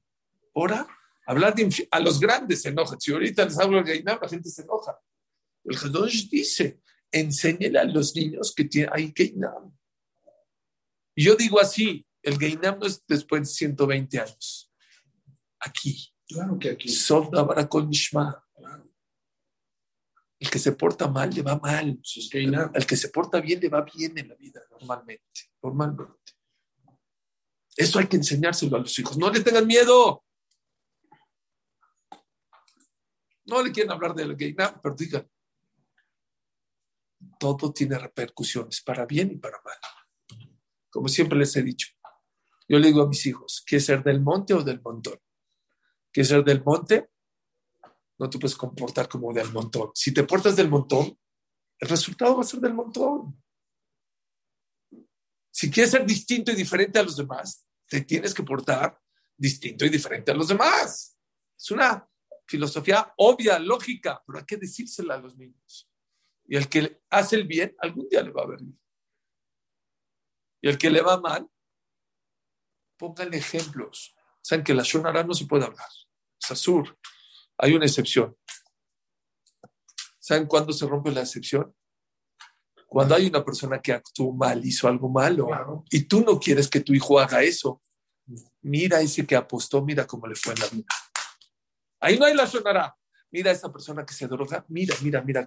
Ahora, hablar de a los grandes se enojan. Si ahorita les hablo del Keinam, la gente se enoja. El Hadosh dice, enséñele a los niños que tiene, hay Keinam. Y yo digo así, el Geinam no es después de 120 años. Aquí. Claro que aquí. Con Nishma. El que se porta mal le va mal. El que se porta bien le va bien en la vida, normalmente. Normalmente. Eso hay que enseñárselo a los hijos. No le tengan miedo. No le quieren hablar del gay, pero digan. Todo tiene repercusiones, para bien y para mal. Como siempre les he dicho. Yo le digo a mis hijos, ¿quieres ser del monte o del montón? ¿Quieres ser del monte? no te puedes comportar como del montón. Si te portas del montón, el resultado va a ser del montón. Si quieres ser distinto y diferente a los demás, te tienes que portar distinto y diferente a los demás. Es una filosofía obvia, lógica, pero hay que decírsela a los niños. Y el que hace el bien, algún día le va a ver bien. Y el que le va mal, pónganle ejemplos. Saben que la Shonara no se puede hablar. Es azul. Hay una excepción. ¿Saben cuándo se rompe la excepción? Cuando hay una persona que actuó mal, hizo algo malo, y tú no quieres que tu hijo haga eso. Mira ese que apostó, mira cómo le fue en la vida. Ahí no hay la sonará. Mira a esa persona que se droga, mira, mira, mira,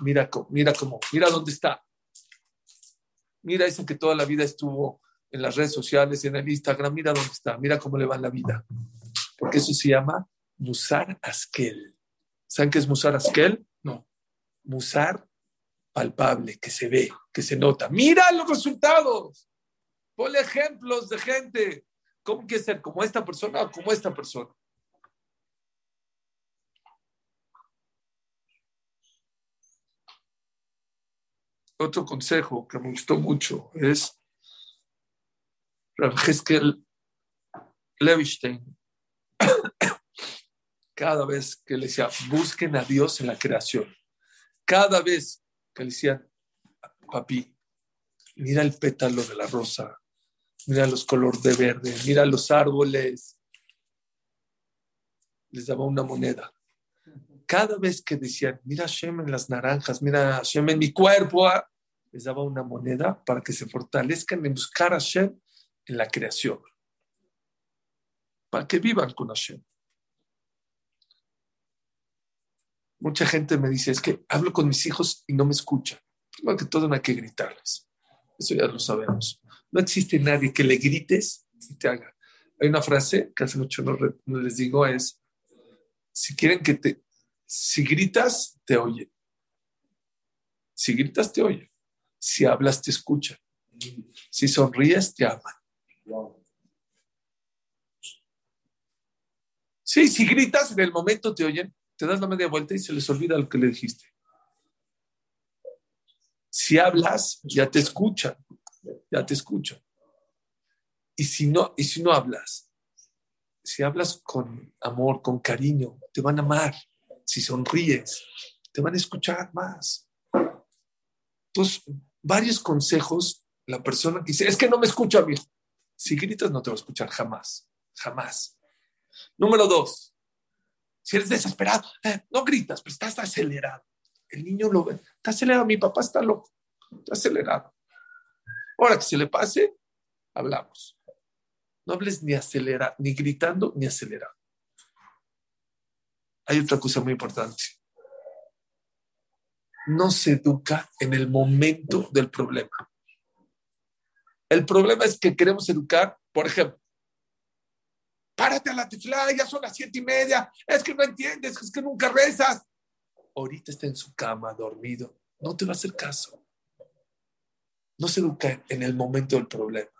mira, mira cómo, mira dónde está. Mira ese que toda la vida estuvo en las redes sociales, en el Instagram, mira dónde está, mira cómo le va en la vida. Porque eso se llama Musar Askel. ¿Saben qué es Musar Askel? No. Musar palpable, que se ve, que se nota. Mira los resultados. Ponle ejemplos de gente. ¿Cómo quiere ser? ¿Como esta persona o como esta persona? Otro consejo que me gustó mucho es Rav Heskel cada vez que le decía, busquen a Dios en la creación. Cada vez que le decían, papi, mira el pétalo de la rosa, mira los colores de verde, mira los árboles. les daba una moneda. Cada vez que decían, mira Hashem en las naranjas, mira Hashem en mi cuerpo, ah", les daba una moneda para que se fortalezcan en buscar a Hashem en la creación. Para que vivan con Hashem. Mucha gente me dice, es que hablo con mis hijos y no me escuchan. Primero que todo no hay que gritarles. Eso ya lo sabemos. No existe nadie que le grites y te haga. Hay una frase que hace mucho no, les digo, es, si quieren que te, si gritas, te oyen. Si gritas, te oyen. Si hablas, te escuchan. Si sonríes, te aman. Sí, si gritas, en el momento te oyen, te das la media vuelta y se les olvida lo que le dijiste. Si hablas, ya te escuchan, ya te escuchan. Y si no, y si no hablas, si hablas con amor, con cariño, te van a amar. Si sonríes, te van a escuchar más. Entonces, varios consejos, la persona dice, es que no me escucha, hijo. Si gritas, no te va a escuchar jamás, jamás. Número dos, si eres desesperado, eh, no gritas, pero estás acelerado. El niño lo ve, está acelerado, mi papá está loco, está acelerado. Ahora que se le pase, hablamos. No hables ni acelera, ni gritando, ni acelerado. Hay otra cosa muy importante. No se educa en el momento del problema. El problema es que queremos educar, por ejemplo, párate a la tifla, ya son las siete y media, es que no entiendes, es que nunca rezas. Ahorita está en su cama, dormido, no te va a hacer caso. No se educa en el momento del problema.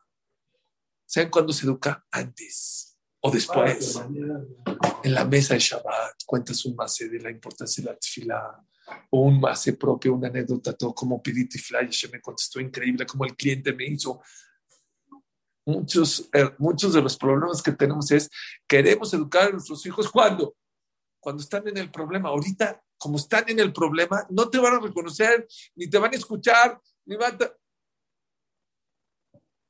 ¿Saben cuándo se educa? Antes o después. En la mesa de Shabbat cuentas un mase de la importancia de la tefilá un mase propio, una anécdota, todo como pedí tefilá y me contestó increíble, como el cliente me hizo muchos, eh, muchos de los problemas que tenemos es, queremos educar a nuestros hijos cuando, cuando están en el problema. Ahorita, como están en el problema, no te van a reconocer, ni te van a escuchar, ni van a...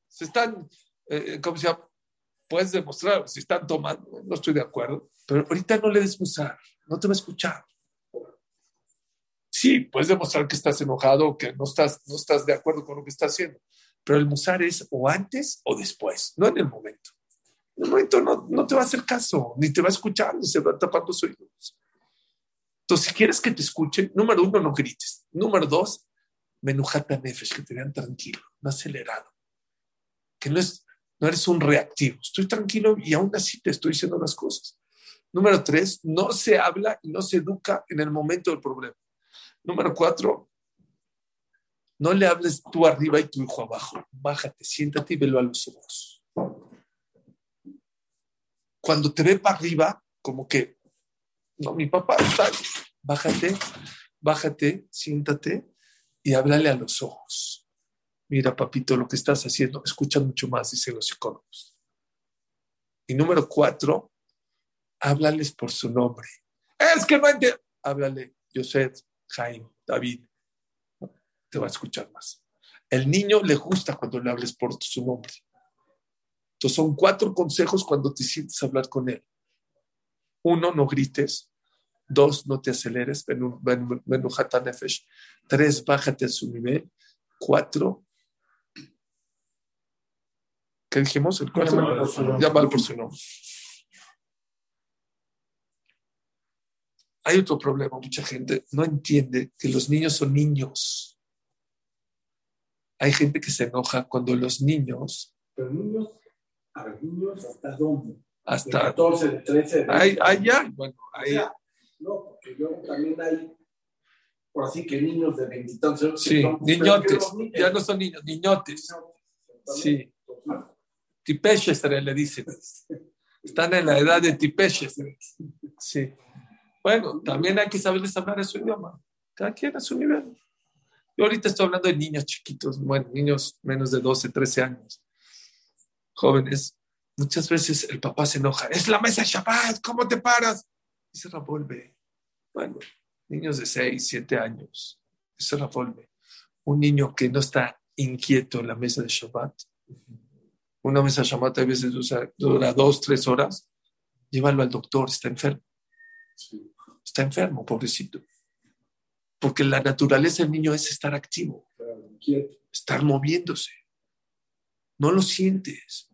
Se están, eh, ¿cómo se? Puedes demostrar, si están tomando, no estoy de acuerdo, pero ahorita no le des usar, no te va a escuchar. Sí, puedes demostrar que estás enojado, que no estás, no estás de acuerdo con lo que está haciendo, pero el musar es o antes o después, no en el momento. En el momento no, no te va a hacer caso, ni te va a escuchar, ni se va a tapar oídos. Entonces, si quieres que te escuchen, número uno, no grites. Número dos, menujata nefesh, que te vean tranquilo, no acelerado. Que no, es, no eres un reactivo. Estoy tranquilo y aún así te estoy diciendo las cosas. Número tres, no se habla y no se educa en el momento del problema. Número cuatro, no le hables tú arriba y tu hijo abajo. Bájate, siéntate y velo a los ojos. Cuando te ve para arriba, como que, no, mi papá está, bájate, bájate, siéntate y háblale a los ojos. Mira, papito, lo que estás haciendo, escucha mucho más, dicen los psicólogos. Y número cuatro, háblales por su nombre. Es que no entiendo. Háblale, José, Jaime, David, te va a escuchar más. El niño le gusta cuando le hables por su nombre. Entonces son cuatro consejos cuando te sientes a hablar con él. Uno, no grites. Dos, no te aceleres. Tres, bájate a su nivel. Cuatro, ¿qué dijimos? El cuatro, llámalo por su nombre. Hay otro problema, mucha gente no entiende que los niños son niños hay gente que se enoja cuando los niños. Pero niños, a ver, niños, ¿hasta dónde? Hasta. De 14, de 13. De hay, hay ya, bueno, hay. no, porque yo también hay, por así que niños de veintitantos. Sí, niñotes. Ya no son niños, niñotes. Sí. Tipeches le dicen. Están en la edad de tipeches. Sí. Bueno, también hay que saberles hablar su idioma. Cada quien a su nivel. Yo ahorita estoy hablando de niños chiquitos, bueno, niños menos de 12, 13 años, jóvenes. Muchas veces el papá se enoja. Es la mesa Shabbat, ¿cómo te paras? Y se revuelve. Bueno, niños de 6, 7 años. Y se revuelve. Un niño que no está inquieto en la mesa de Shabbat. Una mesa de Shabbat a veces dura, dura dos, tres horas. Llévalo al doctor, está enfermo. Está enfermo, pobrecito. Porque la naturaleza del niño es estar activo, estar moviéndose. No lo sientes.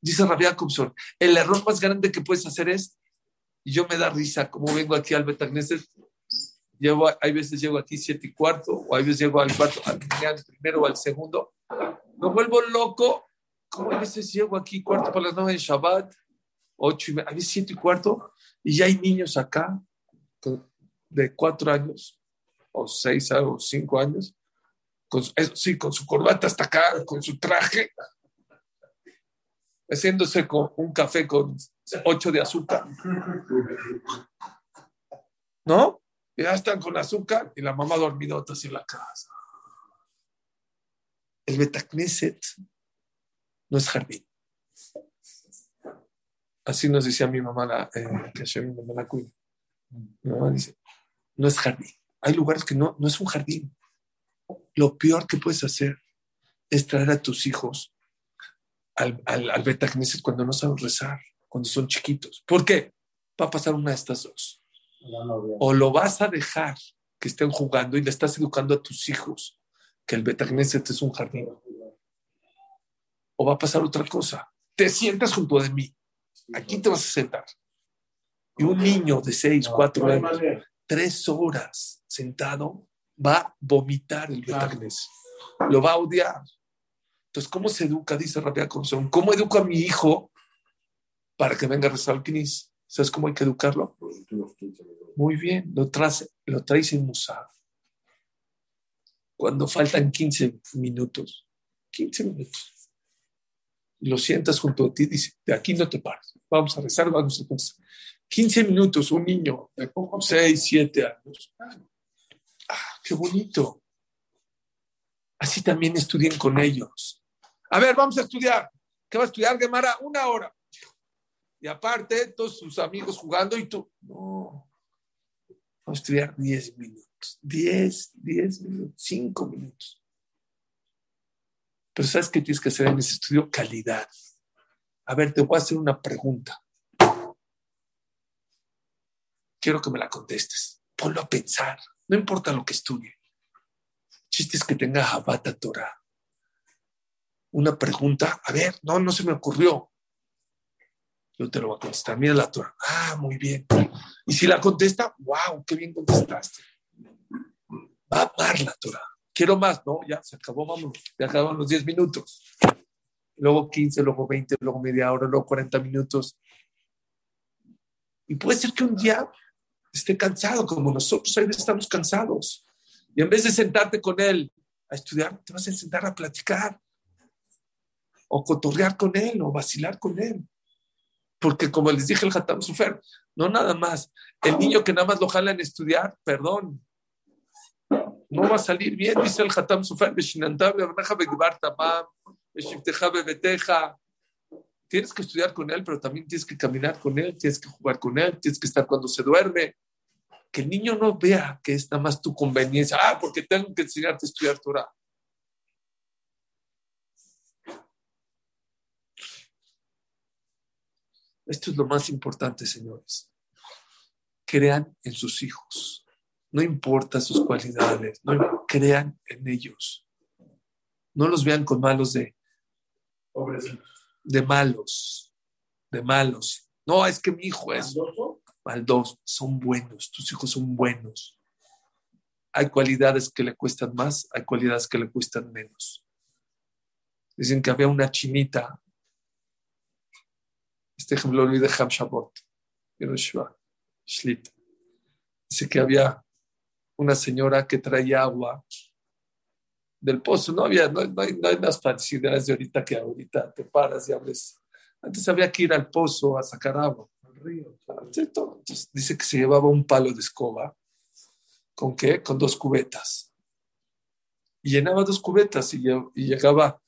Dice Rabia Kubson, el error más grande que puedes hacer es, y yo me da risa, como vengo aquí al Betagneset, llevo, hay veces llego aquí siete y cuarto, o hay veces llego al cuarto, al primero o al segundo, me vuelvo loco, como hay veces llego aquí cuarto para las nueve de Shabbat, ocho y media, hay veces siete y cuarto, y ya hay niños acá de cuatro años, o seis o cinco años, con, sí, con su corbata hasta acá, con su traje, haciéndose con un café con ocho de azúcar. ¿No? Ya están con azúcar y la mamá dormidota en la casa. El Betacneset no es jardín. Así nos decía mi mamá, la, eh, que mi mamá la cuida. Mi mamá dice, no es jardín. Hay lugares que no, no es un jardín. Lo peor que puedes hacer es traer a tus hijos al, al, al cuando no saben rezar, cuando son chiquitos. ¿Por qué? Va a pasar una de estas dos. O lo vas a dejar que estén jugando y le estás educando a tus hijos que el Betagneset es un jardín. O va a pasar otra cosa. Te sientas junto de mí. Aquí te vas a sentar. Y un niño de 6, 4 años, tres horas sentado, va a vomitar el Betagneset. Lo va a odiar. Entonces, ¿cómo se educa? Dice Rabia Consón. ¿Cómo educo a mi hijo para que venga a rezar al Knis? ¿Sabes cómo hay que educarlo? Muy bien, lo, traes, lo traes en Musar. Cuando faltan 15 minutos, 15 minutos, lo sientas junto a ti, dice, de aquí no te pares, vamos a rezar, vamos a rezar. 15 minutos, un niño de 6, 7 años. Ah, qué bonito. Así también estudien con ellos. A ver, vamos a estudiar. ¿Qué va a estudiar Gemara? Una hora. Y aparte, todos sus amigos jugando y tú. No. Vamos a estudiar 10 minutos. 10, 10 minutos, 5 minutos. Pero ¿sabes qué tienes que hacer en ese estudio? Calidad. A ver, te voy a hacer una pregunta. Quiero que me la contestes. Ponlo a pensar. No importa lo que estudie. Chiste es que tenga Habata Torah una pregunta, a ver, no, no se me ocurrió. Yo te lo voy a contestar. Mira la Torah. Ah, muy bien. Y si la contesta, wow, qué bien contestaste. Va a amar la Torah. Quiero más, ¿no? Ya se acabó, vamos. Ya acabaron los 10 minutos. Luego 15, luego 20, luego media hora, luego 40 minutos. Y puede ser que un día esté cansado, como nosotros ahí estamos cansados. Y en vez de sentarte con él a estudiar, te vas a sentar a platicar o cotorrear con él o vacilar con él. Porque como les dije el Hatam Sufer, no nada más. El niño que nada más lo jala en estudiar, perdón, no va a salir bien, dice el Hatam Sufer, Tienes que estudiar con él, pero también tienes que caminar con él, tienes que jugar con él, tienes que estar cuando se duerme. Que el niño no vea que es nada más tu conveniencia. Ah, porque tengo que enseñarte a estudiar Torah. Esto es lo más importante, señores. Crean en sus hijos. No importa sus cualidades, no crean en ellos. No los vean con malos de de malos, de malos. No, es que mi hijo es maldoso. Son buenos, tus hijos son buenos. Hay cualidades que le cuestan más, hay cualidades que le cuestan menos. Dicen que había una chinita este ejemplo lo vi de Ham Shabbat, Dice que había una señora que traía agua del pozo. No había, no, hay, no hay las facilidades de ahorita que ahorita te paras y abres. Antes había que ir al pozo a sacar agua, al río. Entonces, dice que se llevaba un palo de escoba. ¿Con qué? Con dos cubetas. Y llenaba dos cubetas y llegaba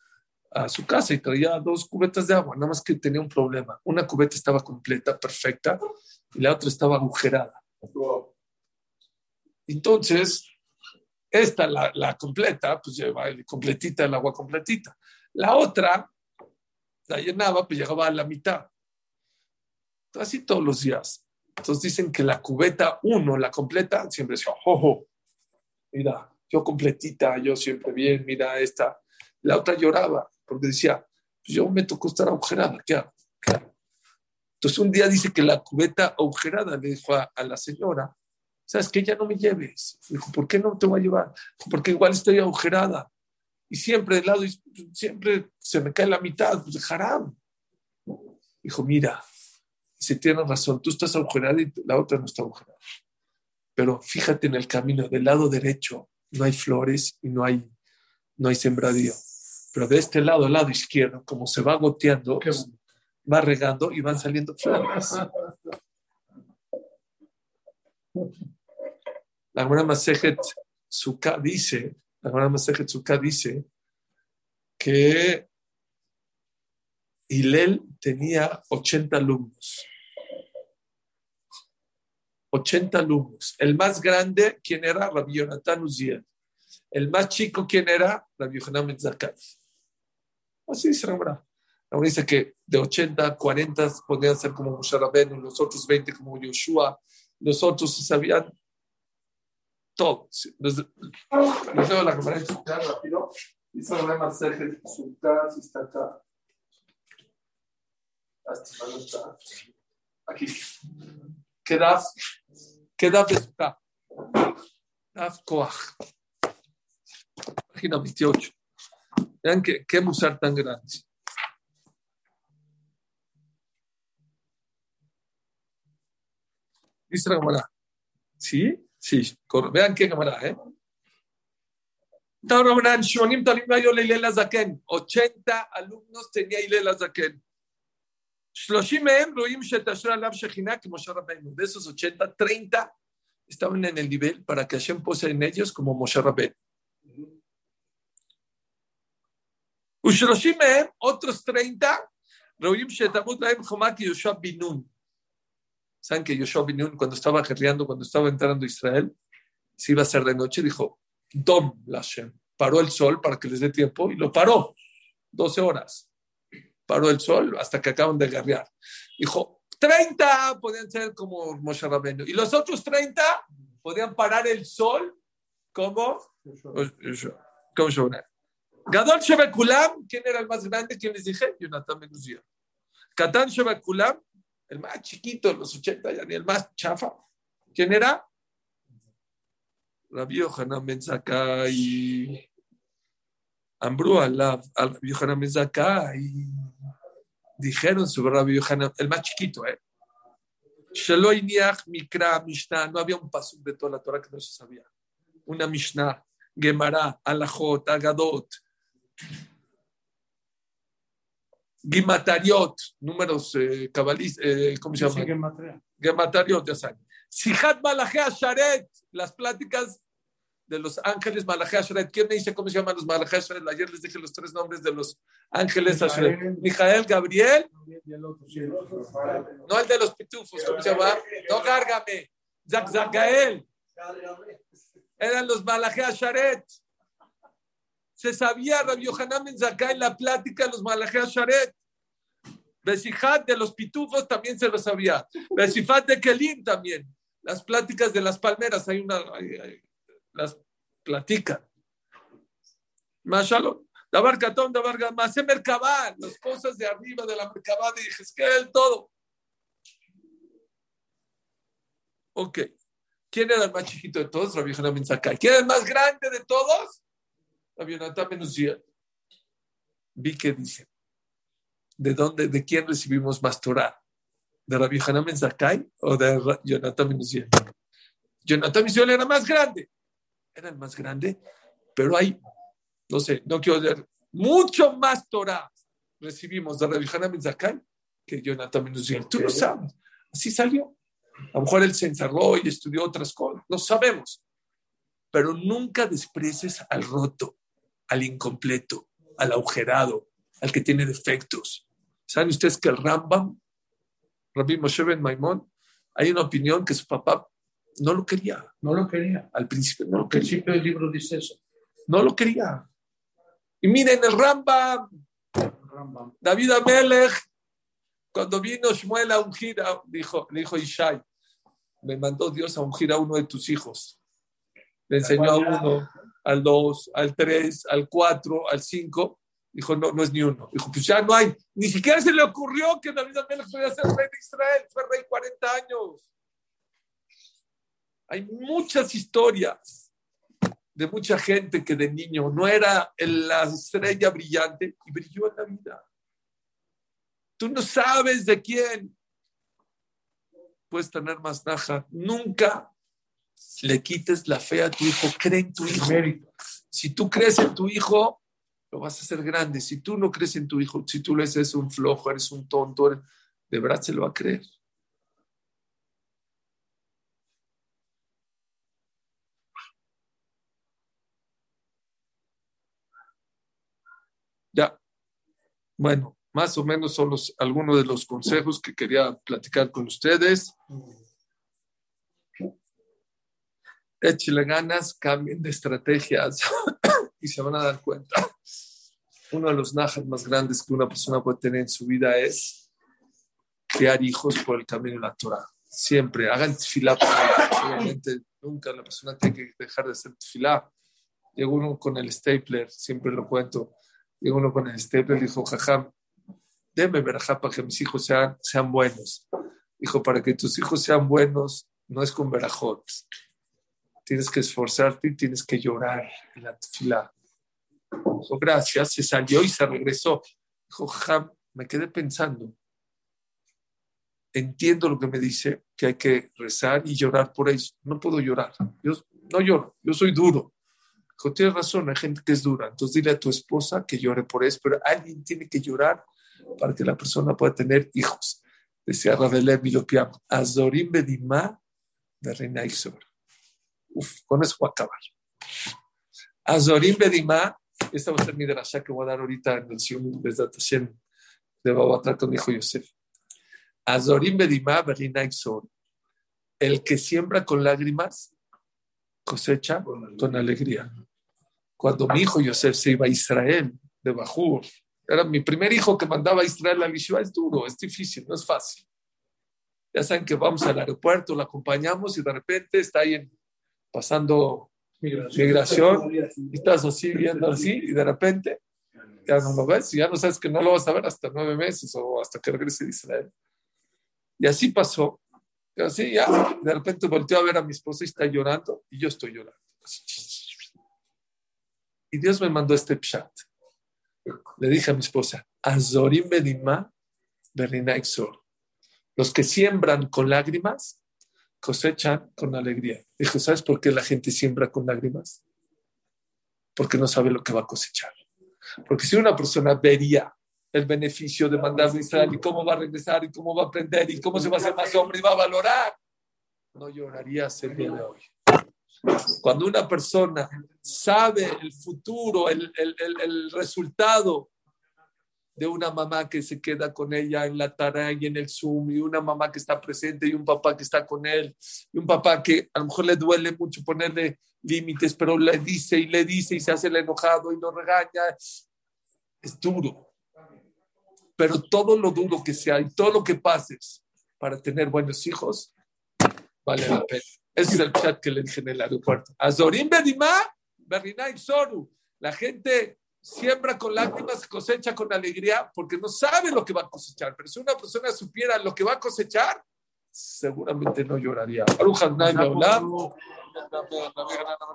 a su casa y traía dos cubetas de agua, nada más que tenía un problema. Una cubeta estaba completa, perfecta, y la otra estaba agujerada. Entonces, esta, la, completa, pues lleva completita el agua completita. La otra, la llenaba, pues llegaba a la mitad. Así todos los días. Entonces dicen que la cubeta uno, la completa, siempre decía, ojo, mira, yo completita, yo siempre bien, mira esta. La otra lloraba porque decía, pues yo me tocó estar agujerada, ¿qué hago? Entonces un día dice que la cubeta agujerada le dijo a, la señora, ¿sabes qué? Ya no me lleves. Dijo, ¿por qué no te voy a llevar? porque igual estoy agujerada. Y siempre de lado, siempre se me cae la mitad, pues. Dijo, mira, si tienes razón, tú estás agujerada y la otra no está agujerada. Pero fíjate en el camino, del lado derecho no hay flores y no hay, no hay sembradío. Pero de este lado, el lado izquierdo, como se va goteando, va regando y van saliendo flores. La Gemara Masejet Sukkah dice, la Gemara Masejet Sukkah dice que Hilel tenía 80 alumnos. 80 alumnos. El más grande, ¿quién era? Rabbi Yonatan Uziel. El más chico, ¿quién era? Rabbi Yohanan Zakai. Así dice la Gemara. La dice que de 80, 40 podían ser como Moshe Rabbeinu, los otros 20 como Yoshua, los otros sabían todo. Doy la Gemara rápido. Dice Gemara Sergio Sultán, está acá. No está. Aquí. ¿Qué das? ¿Qué das de Sukkah? Das 28. Vean qué, qué musar tan grande. Dice. ¿Sí? Sí. Vean qué cámara, ¿eh? 80 alumnos tenía Ilela Zaken. De esos 80, 30 estaban en el nivel para que Hashem pose en ellos como Moshe Rabbeinu. otros 30, Binun. ¿Saben que Yoshua Binun, cuando estaba guerreando, cuando estaba entrando a Israel, se iba a hacer de noche, dijo, Dom Lashem. Paró el sol para que les dé tiempo y lo paró. 12 horas. Paró el sol hasta que acaban de guerrear. Dijo, 30 podían ser como Moshe Rabbeinu. Y los otros 30 podían parar el sol como como Gadol Shebekulam, ¿quién era el más grande? ¿Quién les dije? Jonathan Menuzia. Katan Shebekulam, el más chiquito de los 80, ya ni el más chafa. ¿Quién era? Rabbi Yohanan Ben Zakai. Ambrú al Rabbi Yohanan Ben Dijeron sobre Rabbi Yohanan, el más chiquito, ¿eh? Shaloi Niach Mikra Mishnah. No había un paso de toda la Torah que no se sabía. Una Mishnah, Gemara, Alajot, Agadot, Gimatariot, números eh, eh, ¿cómo se llama? Gimatariot, ya saben. Sihat Malachea Sharet, las pláticas de los ángeles Malachea Sharet. ¿Quién me dice cómo se llaman los Malachea Sharet? Ayer les dije los tres nombres de los ángeles Sharet. Mijael, Gabriel. No el de los pitufos, ¿cómo se llama? No, Gárgame. Zagzagael. Eran los Malachea Sharet. Se sabía Rabbi Yohanan Ben en la plática de los Malajea Sharet. Besijat de los pitufos también se lo sabía. Besifat de Kelim también. Las pláticas de las palmeras, hay una, las platican. Mashalom. Dabar Katón, Dabar Masé Merkabah, las cosas de arriba de la Merkabah de Jezquel, todo. Ok. ¿Quién era el más chiquito de todos? Rabbi Yohanan Ben ¿Quién era el más grande de todos? Vi que dice, ¿de dónde, de quién recibimos más Torah? ¿De Rabbi Hanan Zakai o de Jonathan Menuziel? Jonathan Menuziel era más grande, era el más grande, pero hay, no sé, no quiero decir, mucho más Torah recibimos de Rabbi Hanan Zakai que Jonathan Menuziel. Tú lo sabes, así salió. A lo mejor él se encerró y estudió otras cosas, no sabemos. Pero nunca desprecies al roto al incompleto, al agujerado, al que tiene defectos. ¿Saben ustedes que el Rambam, Rabbi Moshe Ben Maimón, hay una opinión que su papá no lo quería. No lo quería. Al principio no lo quería. Al principio del libro dice eso. No lo quería. Y miren el Rambam, David Amelech, cuando vino Shmuel a ungir, dijo, dijo Ishai, me mandó Dios a ungir a uno de tus hijos. Le enseñó a uno, al dos, al tres, al cuatro, al cinco. Dijo, no, no es ni uno. Dijo, pues ya no hay. Ni siquiera se le ocurrió que David Amelech podía ser rey de Israel. Fue rey 40 años. Hay muchas historias de mucha gente que de niño no era la estrella brillante y brilló en la vida. Tú no sabes de quién puedes tener más naja. Nunca le quites la fe a tu hijo. Cree en tu hijo. Si tú crees en tu hijo, lo vas a hacer grande. Si tú no crees en tu hijo, si tú le eres un flojo, eres un tonto, de verdad se lo va a creer. Ya. Bueno, más o menos son los, algunos de los consejos que quería platicar con ustedes. Échale ganas, cambien de estrategias y se van a dar cuenta. Uno de los najas más grandes que una persona puede tener en su vida es criar hijos por el camino de la Torah. Siempre hagan tefilá. Obviamente, nunca la persona tiene que dejar de hacer tefilá. Llegó uno con el stapler, siempre lo cuento y uno con el stapler dijo, jajam, déme verajá para que mis hijos sean, sean buenos. Dijo, para que tus hijos sean buenos, no es con verajot. Tienes que esforzarte y tienes que llorar en la fila. Dijo, gracias, se salió y se regresó. Dijo, jajam, me quedé pensando. Entiendo lo que me dice, que hay que rezar y llorar por eso. No puedo llorar. Yo no lloro, yo soy duro. Dijo, tienes razón, hay gente que es dura. Entonces dile a tu esposa que llore por eso, pero alguien tiene que llorar para que la persona pueda tener hijos. Decía Rabelé Milopiam, Azorim de Reinaizor. Uf, con eso voy a acabar. Azorim Bedimá, esta va a ser mi drasha que voy a dar ahorita en el Sium de Hashem de Babatar con mi hijo Yosef. Azorim Bedimá Berinaizor. El que siembra con lágrimas cosecha con alegría. Cuando mi hijo Yosef se iba a Israel, de Bajur, era mi primer hijo que mandaba a Israel a Yeshiva, es duro, es difícil, no es fácil. Ya saben que vamos al aeropuerto, lo acompañamos y de repente está ahí pasando migración, y estás así viendo así y de repente ya no lo ves y ya no sabes que no lo vas a ver hasta nueve meses o hasta que regrese de Israel. Y así pasó. Y así ya, de repente volteó a ver a mi esposa y está llorando y yo estoy llorando. Y Dios me mandó este chat. Le dije a mi esposa, Azorim Bedimá Berinaixor. Los que siembran con lágrimas cosechan con alegría. Dijo, ¿sabes por qué la gente siembra con lágrimas? Porque no sabe lo que va a cosechar. Porque si una persona vería el beneficio de mandar a Israel y cómo va a regresar y cómo va a aprender y cómo se va a hacer más hombre y va a valorar, no lloraría el día de hoy. Cuando una persona sabe el futuro, el, el, el, el, resultado de una mamá que se queda con ella en la tarea y en el Zoom, y una mamá que está presente y un papá que está con él, y un papá que a lo mejor le duele mucho ponerle límites, pero le dice y le dice y se hace el enojado y lo regaña, es duro. Pero todo lo duro que sea y todo lo que pases para tener buenos hijos, vale la pena. Ese es el chat que le dije en el aeropuerto. Azorim Bedimá, Soru. La gente siembra con lágrimas, cosecha con alegría, porque no sabe lo que va a cosechar. Pero si una persona supiera lo que va a cosechar, seguramente no lloraría.